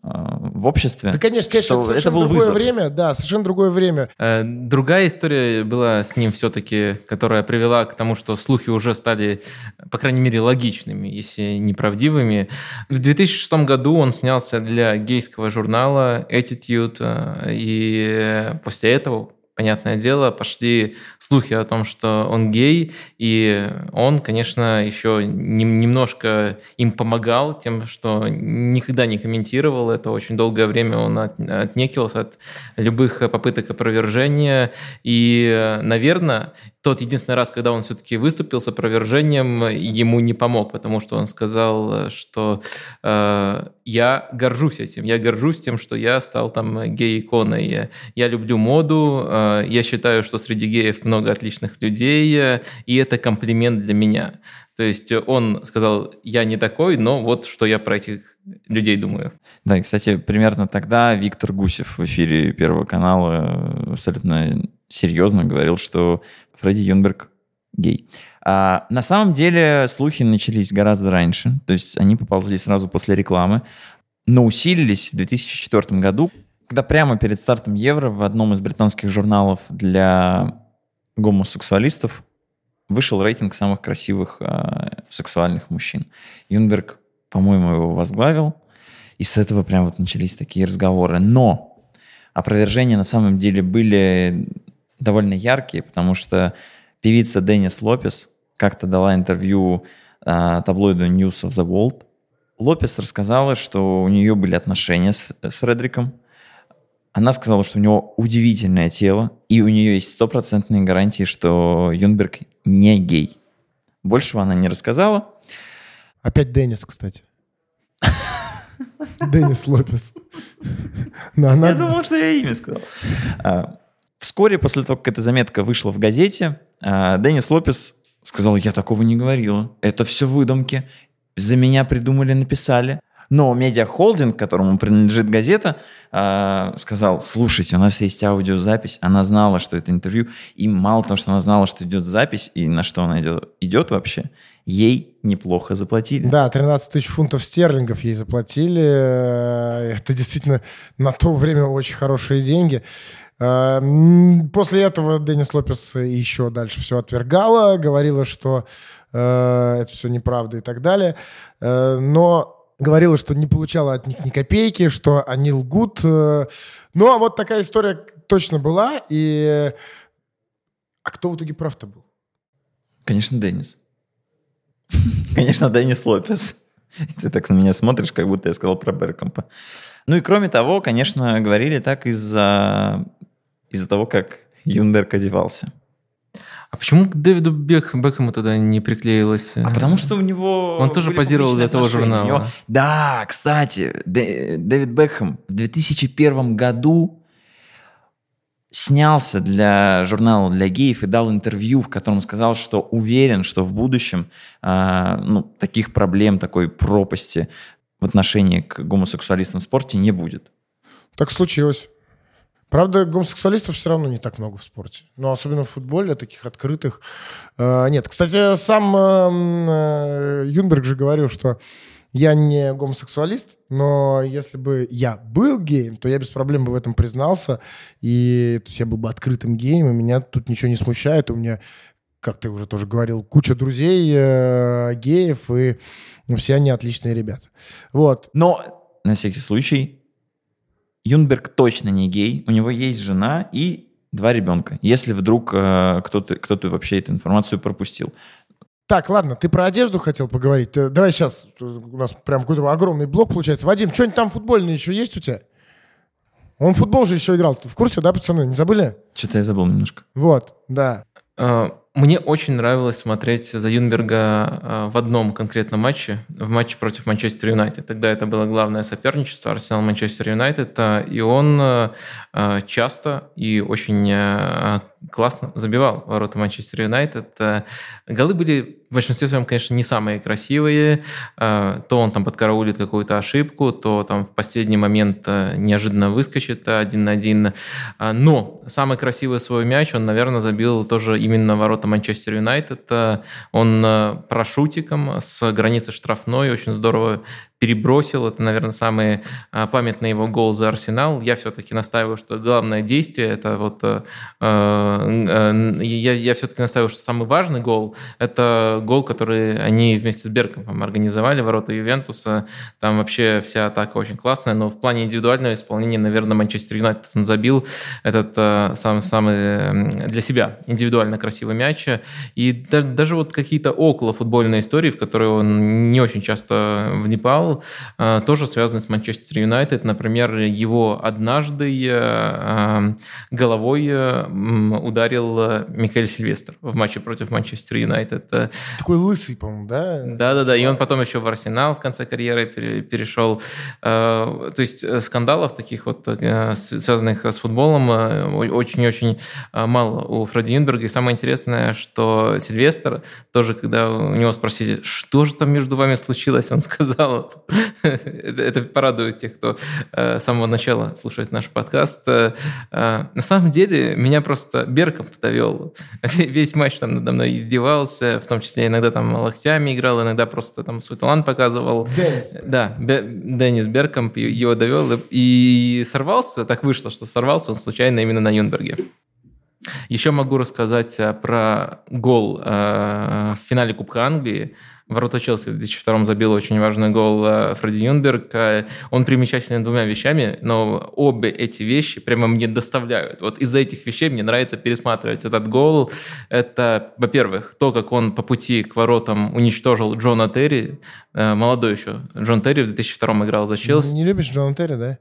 в обществе. Да, конечно, конечно, это совершенно это был другое вызов. время, да, совершенно другое время. Э, другая история была с ним все-таки, которая привела к тому, что слухи уже стали, по крайней мере, логичными, если неправдивыми. В 2006 году он снялся для гейского журнала Attitude, э, и после этого понятное дело, пошли слухи о том, что он гей, и он, конечно, еще немножко им помогал тем, что никогда не комментировал это. Очень долгое время он отнекивался от любых попыток опровержения. И, наверное, тот единственный раз, когда он все-таки выступил с опровержением, ему не помог, потому что он сказал, что э, я горжусь этим, я горжусь тем, что я стал там гей-иконой, я люблю моду, э, я считаю, что среди геев много отличных людей, и это комплимент для меня. То есть он сказал, я не такой, но вот что я про этих людей думаю. Да, и, кстати, примерно тогда Виктор Гусев в эфире Первого канала абсолютно серьезно говорил, что Фредди Юнберг гей. А, на самом деле слухи начались гораздо раньше, то есть они поползли сразу после рекламы, но усилились в 2004 году, когда прямо перед стартом Евро в одном из британских журналов для гомосексуалистов вышел рейтинг самых красивых э, сексуальных мужчин. Юнберг, по-моему, его возглавил, и с этого прям вот начались такие разговоры. Но опровержения на самом деле были довольно яркие, потому что певица Деннис Лопес как-то дала интервью э, таблоиду News of the World. Лопес рассказала, что у нее были отношения с, с Фредериком. Она сказала, что у него удивительное тело, и у нее есть стопроцентные гарантии, что Юнберг не гей. Большего она не рассказала. Опять Деннис, кстати. Деннис Лопес. Но она... Я думал, что я имя сказал. А, Вскоре после того, как эта заметка вышла в газете, а, Деннис Лопес сказал, я такого не говорила. Это все выдумки. За меня придумали, написали. Но медиахолдинг, которому принадлежит газета, а, сказал, слушайте, у нас есть аудиозапись. Она знала, что это интервью. И мало того, что она знала, что идет запись, и на что она идет, идет вообще, ей неплохо заплатили. Да, 13 тысяч фунтов стерлингов ей заплатили. Это действительно на то время очень хорошие деньги. Э, после этого Деннис Лопес еще дальше все отвергала, говорила, что э, это все неправда и так далее. Э, но говорила, что не получала от них ни копейки, что они лгут. Ну, а вот такая история точно была. И... А кто в итоге прав-то был? Конечно, Деннис. Конечно, Деннис Лопес. Ты так на меня смотришь, как будто я сказал про Беркомпа. Ну и кроме того, конечно, говорили так из-за из-за того, как Юнберг одевался. А почему к Дэвиду Бек, Бекхэму тогда не приклеилось? А потому что у него... Он тоже позировал для того журнала. Него... Да, кстати, Дэвид Бекхэм в 2001 году снялся для журнала для геев и дал интервью, в котором сказал, что уверен, что в будущем э, ну, таких проблем, такой пропасти в отношении к гомосексуалистам в спорте не будет. Так случилось. Правда, гомосексуалистов все равно не так много в спорте. Ну, особенно в футболе, таких открытых. Э, нет. Кстати, сам э, Юнберг же говорил, что я не гомосексуалист, но если бы я был геем, то я без проблем бы в этом признался. И то есть я был бы открытым геем, и меня тут ничего не смущает. У меня, как ты уже тоже говорил, куча друзей э, геев, и все они отличные ребята. Вот. Но на всякий случай Юнберг точно не гей, у него есть жена и два ребенка, если вдруг э, кто-то кто вообще эту информацию пропустил. Так, ладно, ты про одежду хотел поговорить. Э, давай сейчас, э, у нас прям какой-то огромный блок получается. Вадим, что-нибудь там футбольное еще есть у тебя? Он в футбол же еще играл. Ты в курсе, да, пацаны? Не забыли? Что-то я забыл немножко. Вот, да. А, мне очень нравилось смотреть за Юнберга а, в одном конкретном матче, в матче против Манчестер Юнайтед. Тогда это было главное соперничество Арсенал-Манчестер Юнайтед, и он а, часто и очень классно забивал ворота Манчестер Юнайтед. Голы были в большинстве своем, конечно, не самые красивые. То он там подкараулит какую-то ошибку, то там в последний момент неожиданно выскочит один на один. Но самый красивый свой мяч он, наверное, забил тоже именно ворота Манчестер Юнайтед. Он э, парашютиком с границы штрафной очень здорово перебросил. Это, наверное, самый а, памятный его гол за Арсенал. Я все-таки настаиваю, что главное действие, это вот... Э, э, я, я все-таки настаиваю, что самый важный гол, это гол, который они вместе с Берком организовали, ворота Ювентуса. Там вообще вся атака очень классная, но в плане индивидуального исполнения, наверное, Манчестер Юнайтед он забил этот э, самый-самый для себя индивидуально красивый мяч. И даже, даже вот какие-то около футбольные истории, в которые он не очень часто вникал, Э, тоже связаны с Манчестер Юнайтед. Например, его однажды э, э, головой ударил Микель Сильвестр в матче против Манчестер Юнайтед. Такой лысый, по-моему, да? Да-да-да, и он потом еще в Арсенал в конце карьеры перешел. То есть скандалов таких вот, связанных с футболом, очень-очень мало у Фредди Юнберга. И самое интересное, что Сильвестр тоже, когда у него спросили, что же там между вами случилось, он сказал, это порадует тех, кто э, с самого начала слушает наш подкаст. Э, э, на самом деле, меня просто Берком довел. Весь матч там надо мной издевался, в том числе иногда там локтями играл, иногда просто там свой талант показывал. Да, Деннис Берком его довел и сорвался, так вышло, что сорвался он случайно именно на Юнберге. Еще могу рассказать про гол в финале Кубка Англии ворота Челси в 2002 забил очень важный гол э, Фредди Юнберг. Э, он примечателен двумя вещами, но обе эти вещи прямо мне доставляют. Вот из-за этих вещей мне нравится пересматривать этот гол. Это, во-первых, то, как он по пути к воротам уничтожил Джона Терри, э, молодой еще Джон Терри в 2002 играл за Челси. Не любишь Джона Терри, да?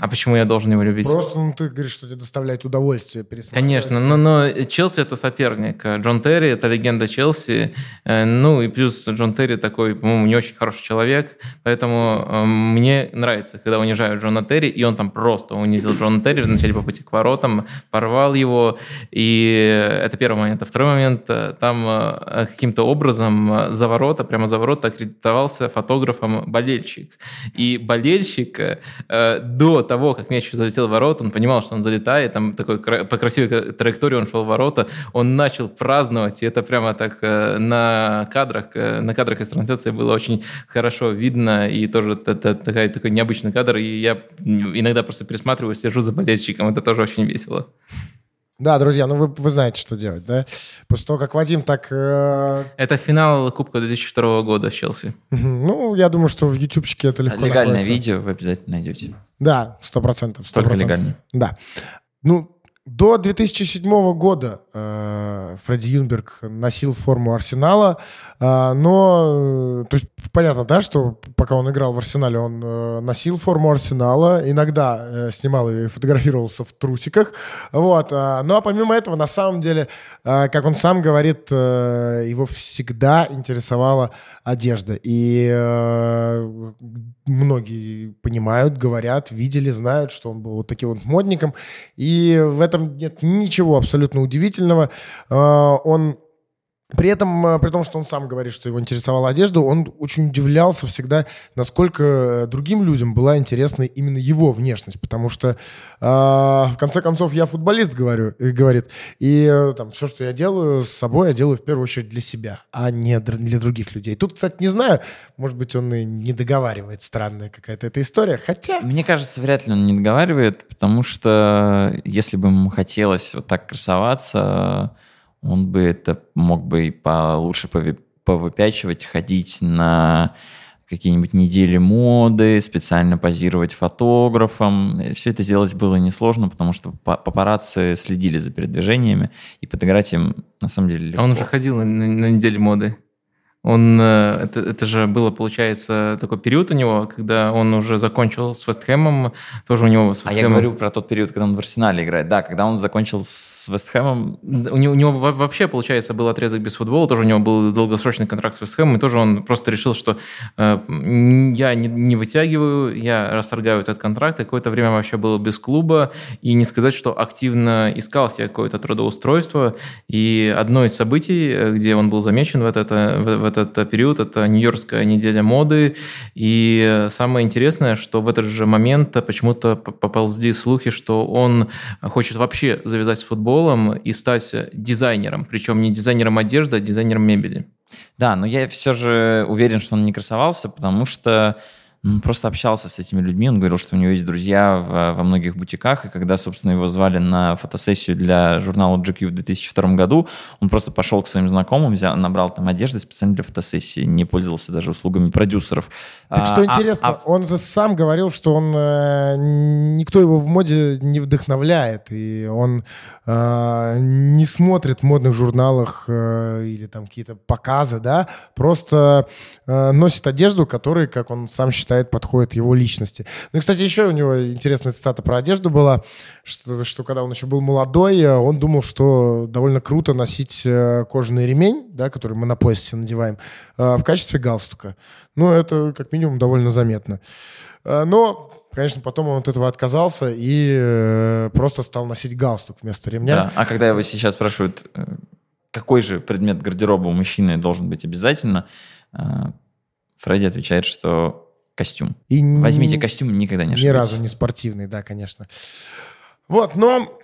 А почему я должен его любить? Просто ну, ты говоришь, что тебе доставляет удовольствие пересматривать. Конечно, но, но Челси это соперник. Джон Терри это легенда Челси. Э, ну и плюс Джон Терри такой, по-моему, не очень хороший человек. Поэтому э, мне нравится, когда унижают Джона Терри, и он там просто унизил Джона Терри в начале по пути к воротам, порвал его. И это первый момент. А второй момент, э, там каким-то образом за ворота, прямо за ворота аккредитовался фотографом болельщик. И болельщик до до того, как мяч залетел в ворота, он понимал, что он залетает, там такой по красивой траектории он шел в ворота, он начал праздновать, и это прямо так э, на кадрах, э, на кадрах из трансляции было очень хорошо видно, и тоже это такой, такой необычный кадр, и я иногда просто пересматриваю, слежу за болельщиком, это тоже очень весело. Да, друзья, ну вы, вы знаете, что делать, да? После того, как Вадим так... Э... Это финал Кубка 2002 года с Челси. Ну, я думаю, что в ютубчике это легко Легальное находится. видео вы обязательно найдете. Да, сто процентов. Только легально. Да. Ну, до 2007 года э, Фредди Юнберг носил форму Арсенала, э, но, э, то есть, понятно, да, что пока он играл в Арсенале, он э, носил форму Арсенала, иногда э, снимал и фотографировался в трусиках, вот, э, ну, а помимо этого, на самом деле, э, как он сам говорит, э, его всегда интересовала одежда, и э, многие понимают, говорят, видели, знают, что он был вот таким вот модником, и в этом этом нет ничего абсолютно удивительного. А, он при этом, э, при том, что он сам говорит, что его интересовала одежда, он очень удивлялся всегда, насколько другим людям была интересна именно его внешность, потому что, э, в конце концов, я футболист, говорю, и говорит, и э, там все, что я делаю с собой, я делаю в первую очередь для себя, а не для других людей. Тут, кстати, не знаю, может быть, он и не договаривает, странная какая-то эта история, хотя... Мне кажется, вряд ли он не договаривает, потому что если бы ему хотелось вот так красоваться он бы это мог бы и получше повыпячивать, ходить на какие-нибудь недели моды, специально позировать фотографом. Все это сделать было несложно, потому что папарацци следили за передвижениями, и подыграть им на самом деле легко. А он уже ходил на, на, на неделю моды. Он, э, это, это же было, получается, такой период у него, когда он уже закончил с Вестхэмом, тоже у него с Вестхэмом... А я говорю про тот период, когда он в Арсенале играет. Да, когда он закончил с Вестхэмом... У него, у него вообще, получается, был отрезок без футбола, тоже у него был долгосрочный контракт с Вестхэмом, и тоже он просто решил, что э, я не, не вытягиваю, я расторгаю этот контракт, и какое-то время вообще был без клуба, и не сказать, что активно искал себе какое-то трудоустройство, и одно из событий, э, где он был замечен в, это, в, в этот период, это Нью-Йоркская неделя моды. И самое интересное, что в этот же момент почему-то поползли слухи, что он хочет вообще завязать с футболом и стать дизайнером. Причем не дизайнером одежды, а дизайнером мебели. Да, но я все же уверен, что он не красовался, потому что просто общался с этими людьми, он говорил, что у него есть друзья в, во многих бутиках, и когда, собственно, его звали на фотосессию для журнала GQ в 2002 году, он просто пошел к своим знакомым, взял, набрал там одежды специально для фотосессии, не пользовался даже услугами продюсеров. Так что а, интересно, а, он же сам говорил, что он э, никто его в моде не вдохновляет, и он э, не смотрит в модных журналах э, или там какие-то показы, да, просто э, носит одежду, которая, как он сам считает, считает, подходит его личности. Ну и, кстати, еще у него интересная цитата про одежду была, что, что когда он еще был молодой, э, он думал, что довольно круто носить э, кожаный ремень, да, который мы на поясе надеваем, э, в качестве галстука. Ну, это как минимум довольно заметно. Но конечно, потом он от этого отказался и просто стал носить галстук вместо ремня. Да. А когда его сейчас спрашивают, какой же предмет гардероба у мужчины должен быть обязательно, Фредди отвечает, что костюм. И Возьмите костюм, никогда не ошибитесь. Ни разу не спортивный, да, конечно. Вот, но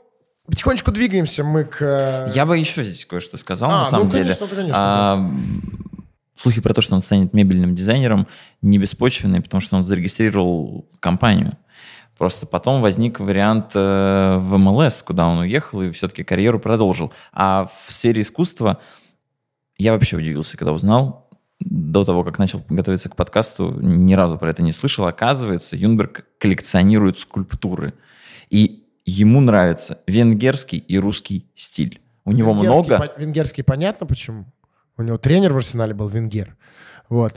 потихонечку двигаемся мы к... Э, Я бы еще здесь кое-что сказал, а, на самом ну, конечно, деле. Конечно, а, да. Слухи про то, что он станет мебельным дизайнером, не беспочвенные, потому что он зарегистрировал компанию. Просто потом возник вариант э, в МЛС, куда он уехал и все-таки карьеру продолжил. А в сфере искусства я вообще удивился, когда узнал, до того, как начал готовиться к подкасту, ни разу про это не слышал. Оказывается, Юнберг коллекционирует скульптуры. И ему нравится венгерский и русский стиль. У него венгерский, много... По- венгерский понятно почему. У него тренер в Арсенале был венгер. Вот.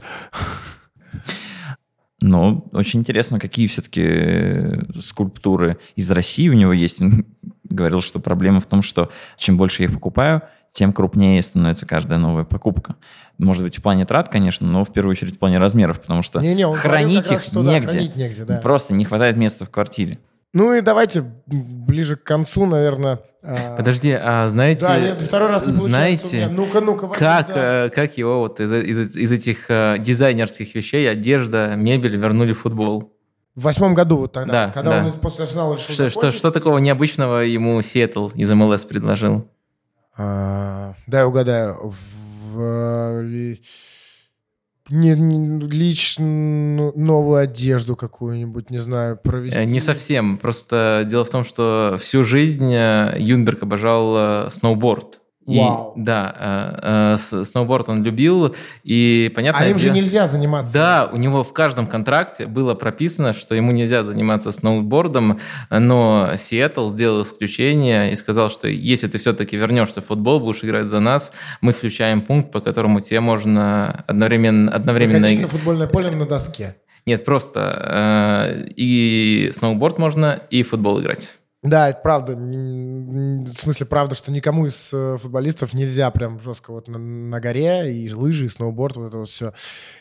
Но очень интересно, какие все-таки скульптуры из России у него есть. Он говорил, что проблема в том, что чем больше я их покупаю, тем крупнее становится каждая новая покупка. Может быть, в плане трат, конечно, но в первую очередь в плане размеров, потому что он говорил хранить как раз, их что, да, негде. хранить негде, да. Просто не хватает места в квартире. Ну и давайте ближе к концу, наверное. а, Подожди, а знаете, Да, нет, второй раз не знаете, меня. Ну-ка, ну-ка, как, да. э, как его вот из, из- из этих э, дизайнерских вещей, одежда, мебель вернули в футбол? В восьмом году вот тогда, Да, когда да. он после Арсенала решил Что, что, закончить. что такого необычного ему Сиэтл из МЛС предложил? А, дай угадаю. В, не, не- лично новую одежду какую-нибудь, не знаю, провести. Э, Не совсем. Просто дело в том, что всю жизнь э, Юнберг обожал э, сноуборд. И, Вау. да, э, э, с- сноуборд он любил, и понятно. А им же нельзя заниматься. Да, у него в каждом контракте было прописано, что ему нельзя заниматься сноубордом, но Сиэтл сделал исключение и сказал, что если ты все-таки вернешься в футбол, будешь играть за нас, мы включаем пункт, по которому тебе можно одновременно... одновременно Выходить на футбольное поле на доске. Нет, просто э, и сноуборд можно, и футбол играть. Да, это правда. В смысле, правда, что никому из э, футболистов нельзя прям жестко вот на, на горе, и лыжи, и сноуборд, вот это вот все.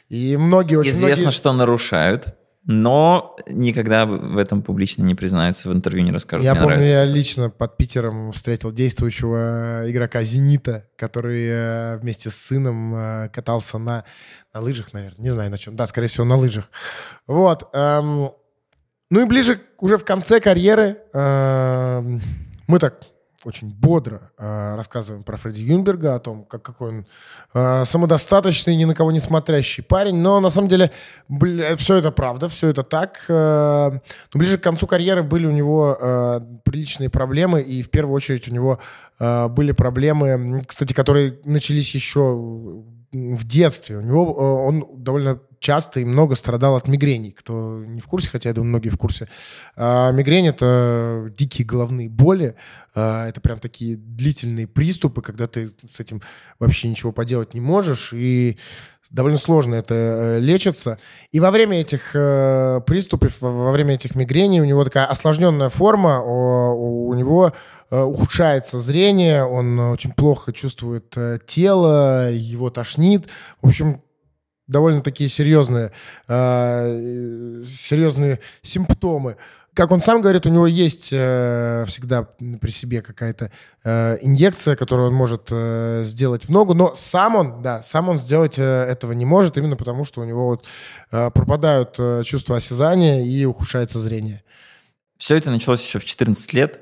И многие, очень Известно, многие... что нарушают, но никогда в этом публично не признаются, в интервью не расскажут. Я Мне помню, нравится. я лично под Питером встретил действующего игрока «Зенита», который э, вместе с сыном э, катался на, на лыжах, наверное. Не знаю на чем. Да, скорее всего, на лыжах. Вот. Ну и ближе уже в конце карьеры эм, мы так очень бодро э, рассказываем про Фредди Юнберга, о том, как, какой он э, самодостаточный, ни на кого не смотрящий парень. Но на самом деле все это правда, все это так. э, но ближе к концу карьеры были у него э, приличные проблемы, и в первую очередь у него э, были проблемы, кстати, которые начались еще в детстве. У него э, он довольно часто и много страдал от мигрений. Кто не в курсе, хотя я думаю, многие в курсе. А, мигрень — это дикие головные боли. А, это прям такие длительные приступы, когда ты с этим вообще ничего поделать не можешь. И довольно сложно это э, лечится. И во время этих э, приступов, во, время этих мигрений у него такая осложненная форма, о- у него э, ухудшается зрение, он очень плохо чувствует э, тело, его тошнит. В общем, довольно такие серьезные, э, серьезные симптомы. Как он сам говорит, у него есть э, всегда при себе какая-то э, инъекция, которую он может э, сделать в ногу, но сам он, да, сам он сделать э, этого не может, именно потому что у него вот э, пропадают э, чувства осязания и ухудшается зрение. Все это началось еще в 14 лет.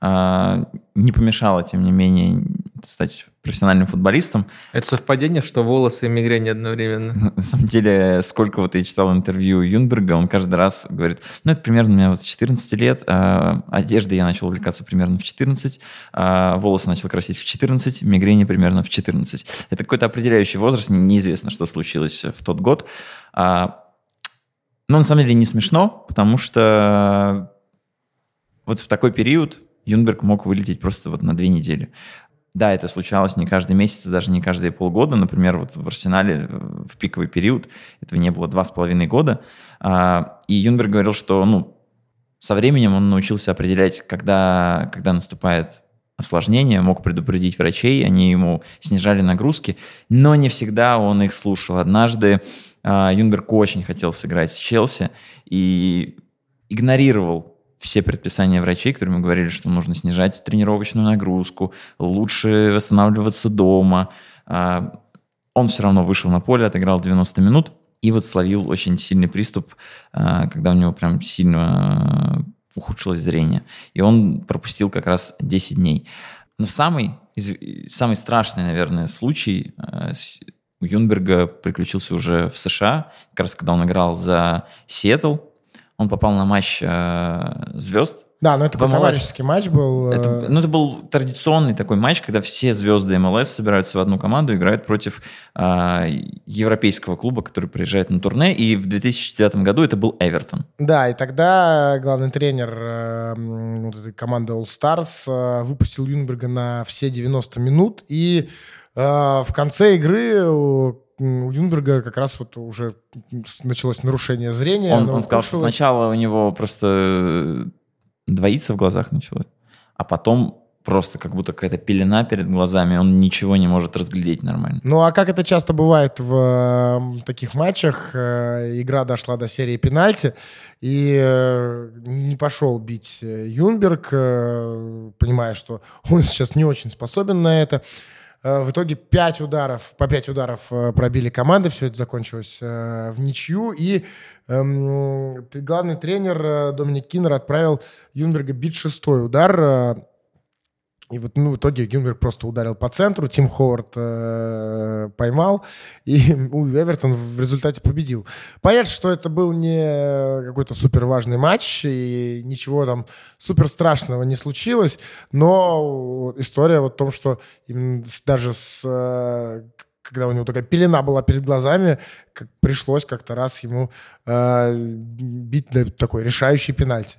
А, Не помешало, тем не менее, стать профессиональным футболистом. Это совпадение, что волосы и мигрень одновременно. На самом деле, сколько вот я читал интервью Юнберга, он каждый раз говорит, ну, это примерно у меня вот с 14 лет, а, одеждой я начал увлекаться примерно в 14, а, волосы начал красить в 14, мигрени примерно в 14. Это какой-то определяющий возраст, не- неизвестно, что случилось в тот год. А, Но на самом деле не смешно, потому что вот в такой период Юнберг мог вылететь просто вот на две недели. Да, это случалось не каждый месяц, даже не каждые полгода. Например, вот в Арсенале э, в пиковый период этого не было два с половиной года. А, И Юнберг говорил, что ну, со временем он научился определять, когда, когда наступает осложнение, мог предупредить врачей, они ему снижали нагрузки, но не всегда он их слушал. Однажды а, Юнберг очень хотел сыграть с Челси и игнорировал все предписания врачей, которые ему говорили, что нужно снижать тренировочную нагрузку, лучше восстанавливаться дома. А, Он все равно вышел на поле, отыграл 90 минут и вот словил очень сильный приступ, а, когда у него прям сильно а, ухудшилось зрение. И он пропустил как раз 10 дней. Но самый, самый страшный, наверное, случай у Юнберга приключился уже в США, как раз когда он играл за Сиэтл. Он попал на матч э, звезд. Да, но это В товарищеский матч был. э, Это, ну, это был традиционный такой матч, когда все звезды МЛС собираются в одну команду, играют против э, европейского клуба, который приезжает на турне. И в 2009 году это был Эвертон. Да, и тогда главный тренер э, м, вот этой команды All Stars э, выпустил Юнберга на все 90 минут. И э, в конце игры, у Юнберга как раз вот уже началось нарушение зрения. Он, он сказал, что сначала у него просто э, двоится в глазах начало, а потом просто как будто какая-то пелена перед глазами, он ничего не может разглядеть нормально. Ну а как это часто бывает в э, таких матчах, э, игра дошла до серии пенальти, и э, не пошел бить э, Юнберг, э, понимая, что он сейчас не очень способен на это. Э, В итоге 5 ударов, по 5 ударов э, пробили команды, все это закончилось э, в ничью, и эм, главный тренер Доминик Киннер отправил Юнберга бить шестой удар, и вот ну, в итоге Гюнберг просто ударил по центру, Тим Ховард э, поймал, и у Эвертон в результате победил. Понятно, что это был не какой-то супер важный матч, и ничего там супер страшного не случилось, но история вот в том, что даже с... э, когда у него такая пелена была перед глазами, как пришлось как-то раз ему э, бить для такой решающий пенальти.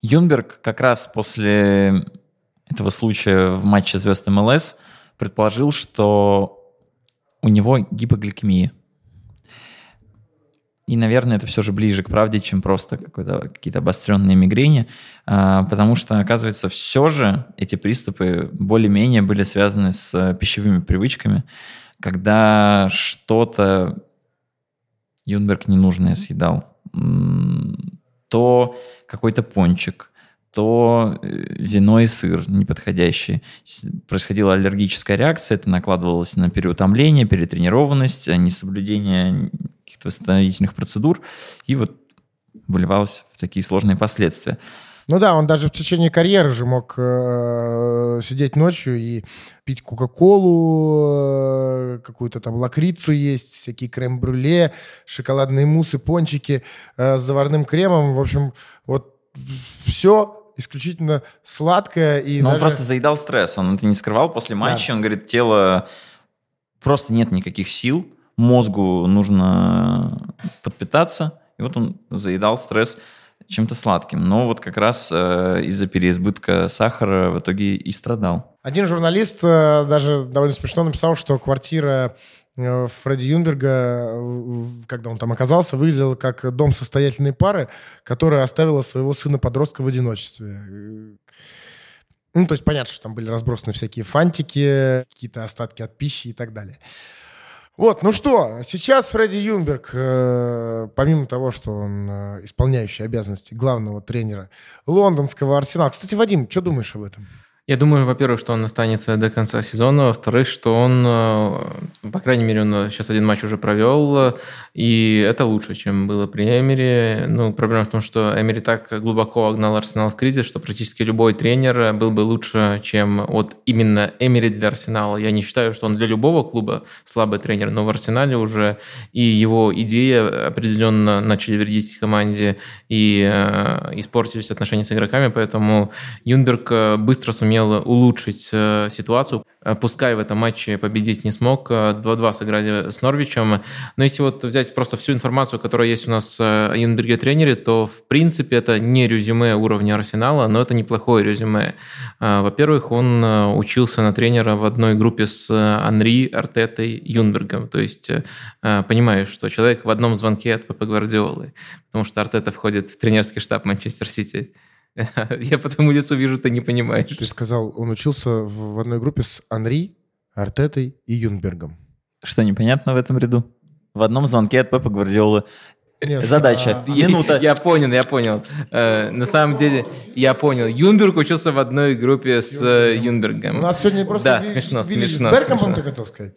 Юнберг как раз после этого случая в матче звезд МЛС предположил, что у него гипогликемия. И, наверное, это все же ближе к правде, чем просто какие-то обостренные мигрени, а, потому что, оказывается, все же эти приступы более-менее были связаны с э, пищевыми привычками, когда что-то Юнберг ненужное съедал, то какой-то пончик, то э, вино и сыр неподходящие. Происходила аллергическая реакция, это накладывалось на переутомление, перетренированность, э, несоблюдение каких-то восстановительных процедур, и вот выливалось в такие сложные последствия. Ну да, он даже в течение карьеры же мог э, сидеть ночью и пить кока-колу, э, какую-то там лакрицу есть, всякие крем-брюле, шоколадные муссы, пончики э, с заварным кремом. В общем, вот все исключительно сладкое. И Но он даже- просто заедал стресс, он это не скрывал после матча, он говорит, тело просто нет никаких сил, мозгу нужно подпитаться, и вот он заедал стресс чем-то сладким. Но вот как раз э, из-за переизбытка сахара в итоге и страдал. Один журналист э, даже довольно смешно написал, что квартира Фредди Юнберга, э, когда он там оказался, выглядела как дом состоятельной пары, которая оставила своего сына-подростка в одиночестве. Э, Ну, то есть понятно, что там были разбросаны всякие фантики, какие-то остатки от пищи и так далее. Вот, ну что, сейчас Фредди Юнберг, э, помимо того, что он э, исполняющий обязанности главного тренера лондонского Арсенала. Кстати, Вадим, что думаешь об этом? Я думаю, во-первых, что он останется до конца сезона, во-вторых, что он, э, по крайней мере, он сейчас один матч уже провел, э, и это лучше, чем было при Эмери. Ну, проблема в том, что Эмери так глубоко огнал Арсенал в кризис, что практически любой тренер был бы лучше, чем вот именно Эмери для Арсенала. Я не считаю, что он для любого клуба слабый тренер, но в Арсенале уже и его идеи определенно начали вредить команде, и э, испортились отношения с игроками, поэтому Юнберг э, быстро сумел улучшить э, ситуацию. Э, Пускай в этом матче победить не смог, э, 2-2 сыграли с Норвичем. Но если вот взять просто всю информацию, которая есть у нас э, о Юнберге тренере, то в принципе это не резюме уровня Арсенала, но это неплохое резюме. Э, Во-первых, он э, учился на тренера в одной группе с э, Анри, Артетой, Юнбергом. То есть э, э, понимаешь, что человек в одном звонке от Пепа Гвардиолы, потому что Артета входит в тренерский штаб Манчестер Сити. Я по твоему лицу вижу, ты не понимаешь. Ты сказал, он учился в одной группе с Анри, Артетой и Юнбергом. Что непонятно в этом ряду? В одном звонке от Пепа Гвардиолы. Нет, Задача. а, Я- Минута. Я понял, я понял. Э, на самом деле, я понял. Юнберг учился в одной группе с э, Юнбергом. У нас сегодня просто Да, ви- смешно, вели смешно, с Беркомпом, смешно. ты хотел сказать?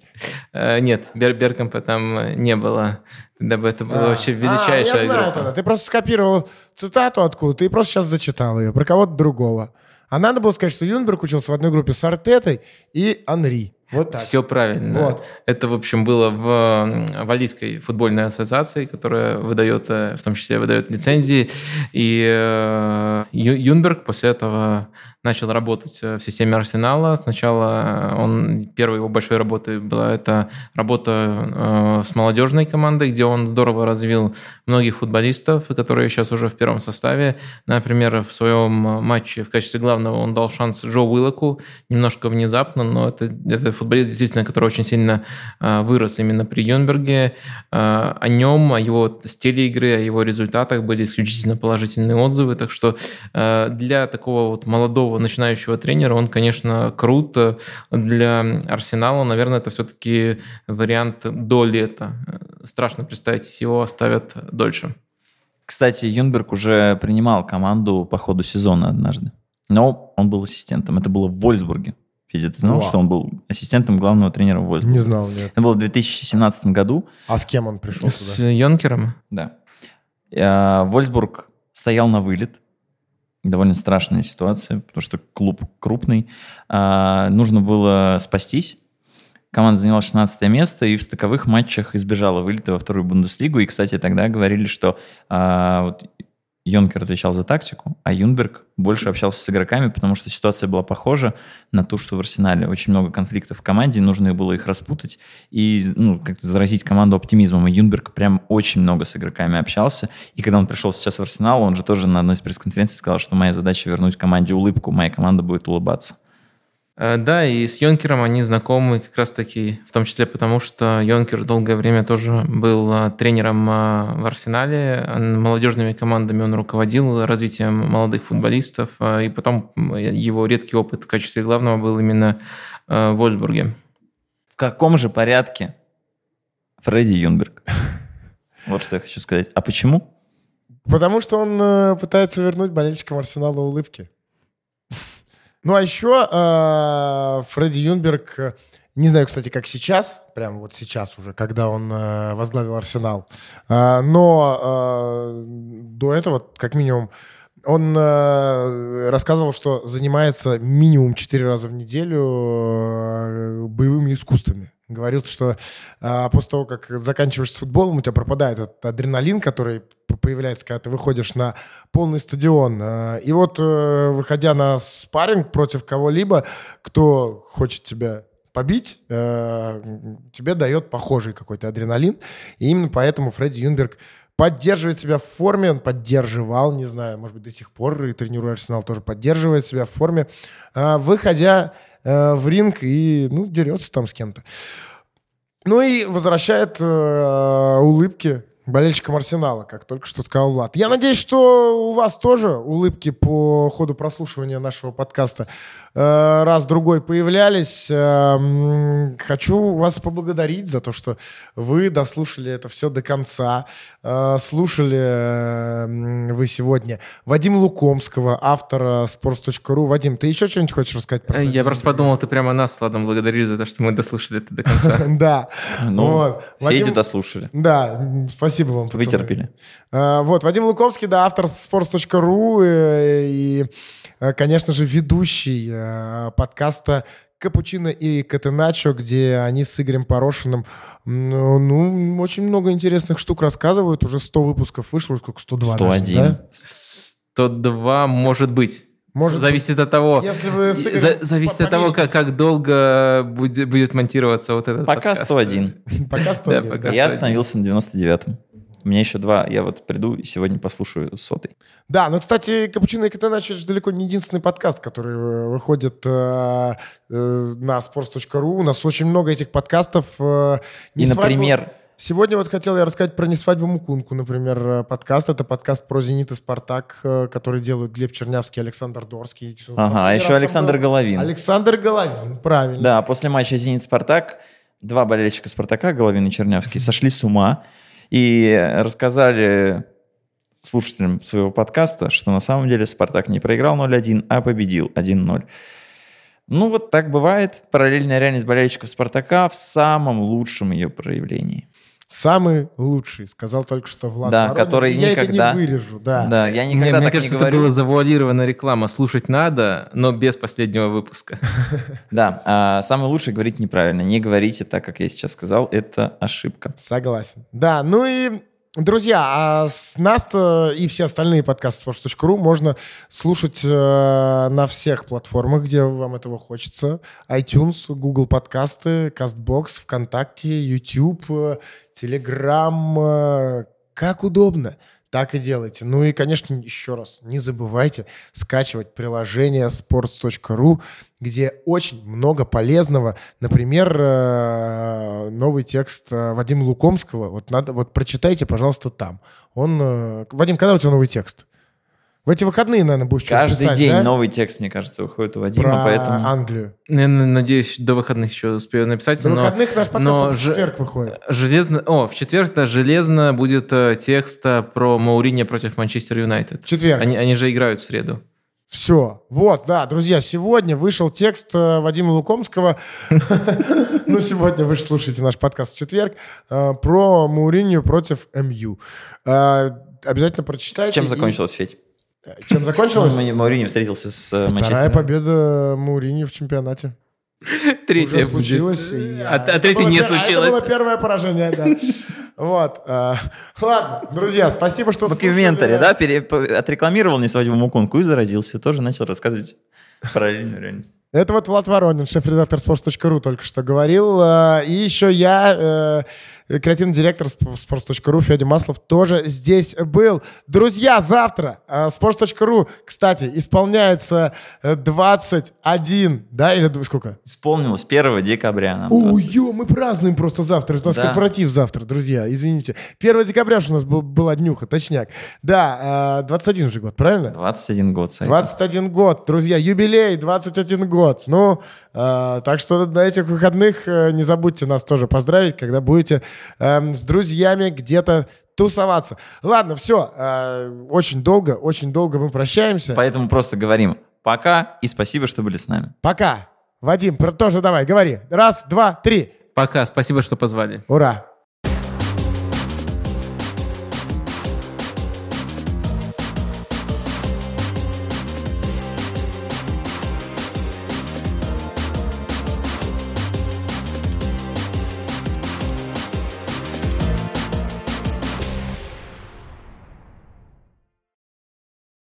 Э, нет, Бер Беркомпа там не было. Дабы это была А, вообще а, величайшая я знаю группа. тогда. Ты просто скопировал цитату откуда, ты просто сейчас зачитал ее про кого-то другого. А надо было сказать, что Юнберг учился в одной группе с Артетой и Анри. Вот так. Все правильно. Вот. Это, в общем, было в Валийской футбольной ассоциации, которая выдает, э, в том числе выдает лицензии. И э, Юнберг после этого начал работать э, в системе Арсенала. Сначала он, первой его большой работой была это работа с молодежной командой, где он здорово развил многих футболистов, которые сейчас уже в первом составе. Например, в своем матче в качестве главного он дал шанс Джо Уиллоку, немножко внезапно, но это, это футболист, действительно, который очень сильно э, вырос именно при Юнберге. Э, о нем, о его стиле игры, о его результатах были исключительно положительные отзывы. Так что э, для такого вот молодого начинающего тренера он, конечно, крут. Для Арсенала, наверное, это все-таки вариант до лета. Страшно представить, если его оставят дольше. Кстати, Юнберг уже принимал команду по ходу сезона однажды. Но он был ассистентом. Это было в Вольсбурге. Федя, ты знал, Вау. что он был ассистентом главного тренера в Вольсбурге? Не знал, нет. Это было в 2017 году. А с кем он пришел С туда? Йонкером? Да. Э, Вольсбург стоял на вылет. Довольно страшная ситуация, потому что клуб крупный. А, Нужно было спастись. Команда заняла 16 место и в стыковых матчах избежала вылета во вторую Бундеслигу. И, кстати, тогда говорили, что а, вот Йонкер отвечал за тактику, а Юнберг больше общался с игроками, потому что ситуация была похожа на ту, что в Арсенале. Очень много конфликтов в команде, нужно было их распутать и ну, как-то заразить команду оптимизмом. И Юнберг прям очень много с игроками общался. И когда он пришел сейчас в Арсенал, он же тоже на одной из пресс-конференций сказал, что моя задача вернуть команде улыбку, моя команда будет улыбаться. Э, Да, и с Йонкером они знакомы как раз-таки, в том числе потому, что Йонкер долгое время тоже был э, тренером э, в Арсенале, молодежными командами он руководил развитием молодых футболистов, и потом его редкий опыт в качестве главного был именно в Вольсбурге. В каком же порядке Фредди Юнберг? Вот что я хочу сказать. А почему? Потому что он пытается вернуть болельщикам Арсенала улыбки. Ну, а еще э, Фредди Юнберг, не знаю, кстати, как сейчас, прямо вот сейчас уже, когда он э, возглавил Арсенал, э, но э, до этого, как минимум, он э, рассказывал, что занимается минимум 4 раза в неделю э, боевыми искусствами. Говорил, что э, после того, как заканчиваешь с футболом, у тебя пропадает этот адреналин, который появляется, когда ты выходишь на полный стадион. Э, И вот, э, выходя на спарринг против кого-либо, кто хочет тебя побить, э, тебе дает похожий какой-то адреналин. И именно поэтому Фредди Юнберг поддерживает себя в форме, он поддерживал, не знаю, может быть, до сих пор и тренируя Арсенал тоже поддерживает себя в форме, э, выходя э, в ринг и, ну, дерется там с кем-то. Ну и возвращает э, улыбки болельщикам Арсенала, как только что сказал Влад. Я надеюсь, что у вас тоже улыбки по ходу прослушивания нашего подкаста э, раз-другой появлялись. Э, хочу вас поблагодарить за то, что вы дослушали это все до конца. Э, слушали вы сегодня Вадим Лукомского, автора sports.ru. Вадим, ты еще что-нибудь хочешь рассказать? про Я просто подумал, ты прямо нас с Владом благодаришь за то, что мы дослушали это до конца. Да. Ну, Вот. Федю дослушали. Да, м, спасибо вам, пацаны. Вытерпели. А, Вот, Вадим Луковский, да, автор sports.ru э, и, э, конечно же, ведущий э, подкаста Капучино и Катеначо, где они с Игорем Порошиным, м, ну, очень много интересных штук рассказывают. Уже 100 выпусков вышло, сколько, 102 даже, 101. да? 102 может быть. Может Зависит от того, Если вы с Игорем За- зависит от того, как, как долго будет, будет монтироваться вот этот Пока подкаст. 101. Пока 101, Да, да. пока. Я 101. остановился на 99-м. У меня еще два. Я вот приду и сегодня послушаю сотый. Да, но, кстати, Капучино и Катеначо это далеко не единственный подкаст, который э, выходит э, э, на sports.ru. У нас очень много этих подкастов. э, И, «Не свадьбу». например, Сегодня вот хотел я рассказать про «Не свадьбу Мукунку», например, э, подкаст. Это подкаст про «Зенит» и «Спартак», э, который делают Глеб Чернявский и Александр Дорский. ага, а еще Александр был Головин. Александр Головин, правильно. Да, после матча «Зенит-Спартак» два болельщика «Спартака», Головин и Чернявский, сошли с ума и рассказали слушателям своего подкаста, что на самом деле «Спартак» не проиграл 0-1, а победил 1-0. Ну, вот так бывает. Параллельная реальность болельщиков «Спартака» в самом лучшем ее проявлении. Самый лучший, сказал только что Влад Да, Воронин. который Я никогда- это не вырежу, да. Да, я Мне, никогда мне так кажется, не это говорю. была завуалированная реклама. Слушать надо, но без последнего выпуска. Да, а самое лучшее говорить неправильно. Не говорите так, как я сейчас сказал. Это ошибка. Согласен. Да, ну и, друзья, а с нас и все остальные подкасты sports.ru можно слушать э, на всех платформах, где вам этого хочется. iTunes, Google подкасты, CastBox, ВКонтакте, YouTube, э, Telegram, э, как удобно. Так и делайте. Ну и, конечно, еще раз, не забывайте скачивать приложение sports.ru, где очень много полезного. Например, э, новый текст э, Вадима Лукомского. Вот, надо, вот прочитайте, пожалуйста, там. Он... э, Вадим, когда у тебя новый текст? В эти выходные, наверное, будешь что-то Каждый писать, день да? новый текст, мне кажется, выходит у Вадима, Про поэтому... Англию. Я н- надеюсь, до выходных еще успею написать. До но выходных наш подкаст но в четверг выходит. Железно... О, в четверг да, железно будет э, текст э, про Мауриньо против Манчестер Юнайтед. В четверг. Они, они же играют в среду. Все. Вот, да, друзья, сегодня вышел текст э, Вадима Лукомского. Ну, сегодня вы же слушаете наш подкаст в четверг про Мауринью против МЮ. Обязательно прочитайте. Чем закончилось, Федь? Чем закончилось? Ну, Мауриньо встретился с э, Вторая Манчестером. победа Мауриньо в чемпионате. Третья Уже случилось. и, А, третья не пер- а Это случилось. было первое поражение, да. Вот. э, Ладно, друзья, спасибо, что В комментарии, да, отрекламировал не свадьбу Мукунку и заразился. Тоже начал рассказывать параллельную реальность. Это вот Влад Воронин, шеф-редактор sports.ru только что говорил. Э, И еще я, э, креативный директор sports.ru Федя Маслов, тоже здесь был. Друзья, завтра э, sports.ru, кстати, исполняется э, 21, да, или сколько? Исполнилось 1 декабря нам. О, 20. ё, мы празднуем просто завтра. У нас Да. корпоратив завтра, друзья, извините. 1 декабря же у нас был, была днюха, точняк. Да, э, 21 уже год, правильно? 21 год. сайт. 21 год, друзья, юбилей, 21 год. Ну, э, так что на этих выходных э, не забудьте нас тоже поздравить, когда будете эм, с друзьями где-то тусоваться. Ладно, все, очень долго, очень долго мы прощаемся. Поэтому просто говорим пока и спасибо, что были с нами. Пока. Вадим, тоже давай, говори. Раз, два, три. Пока, спасибо, что позвали. Ура.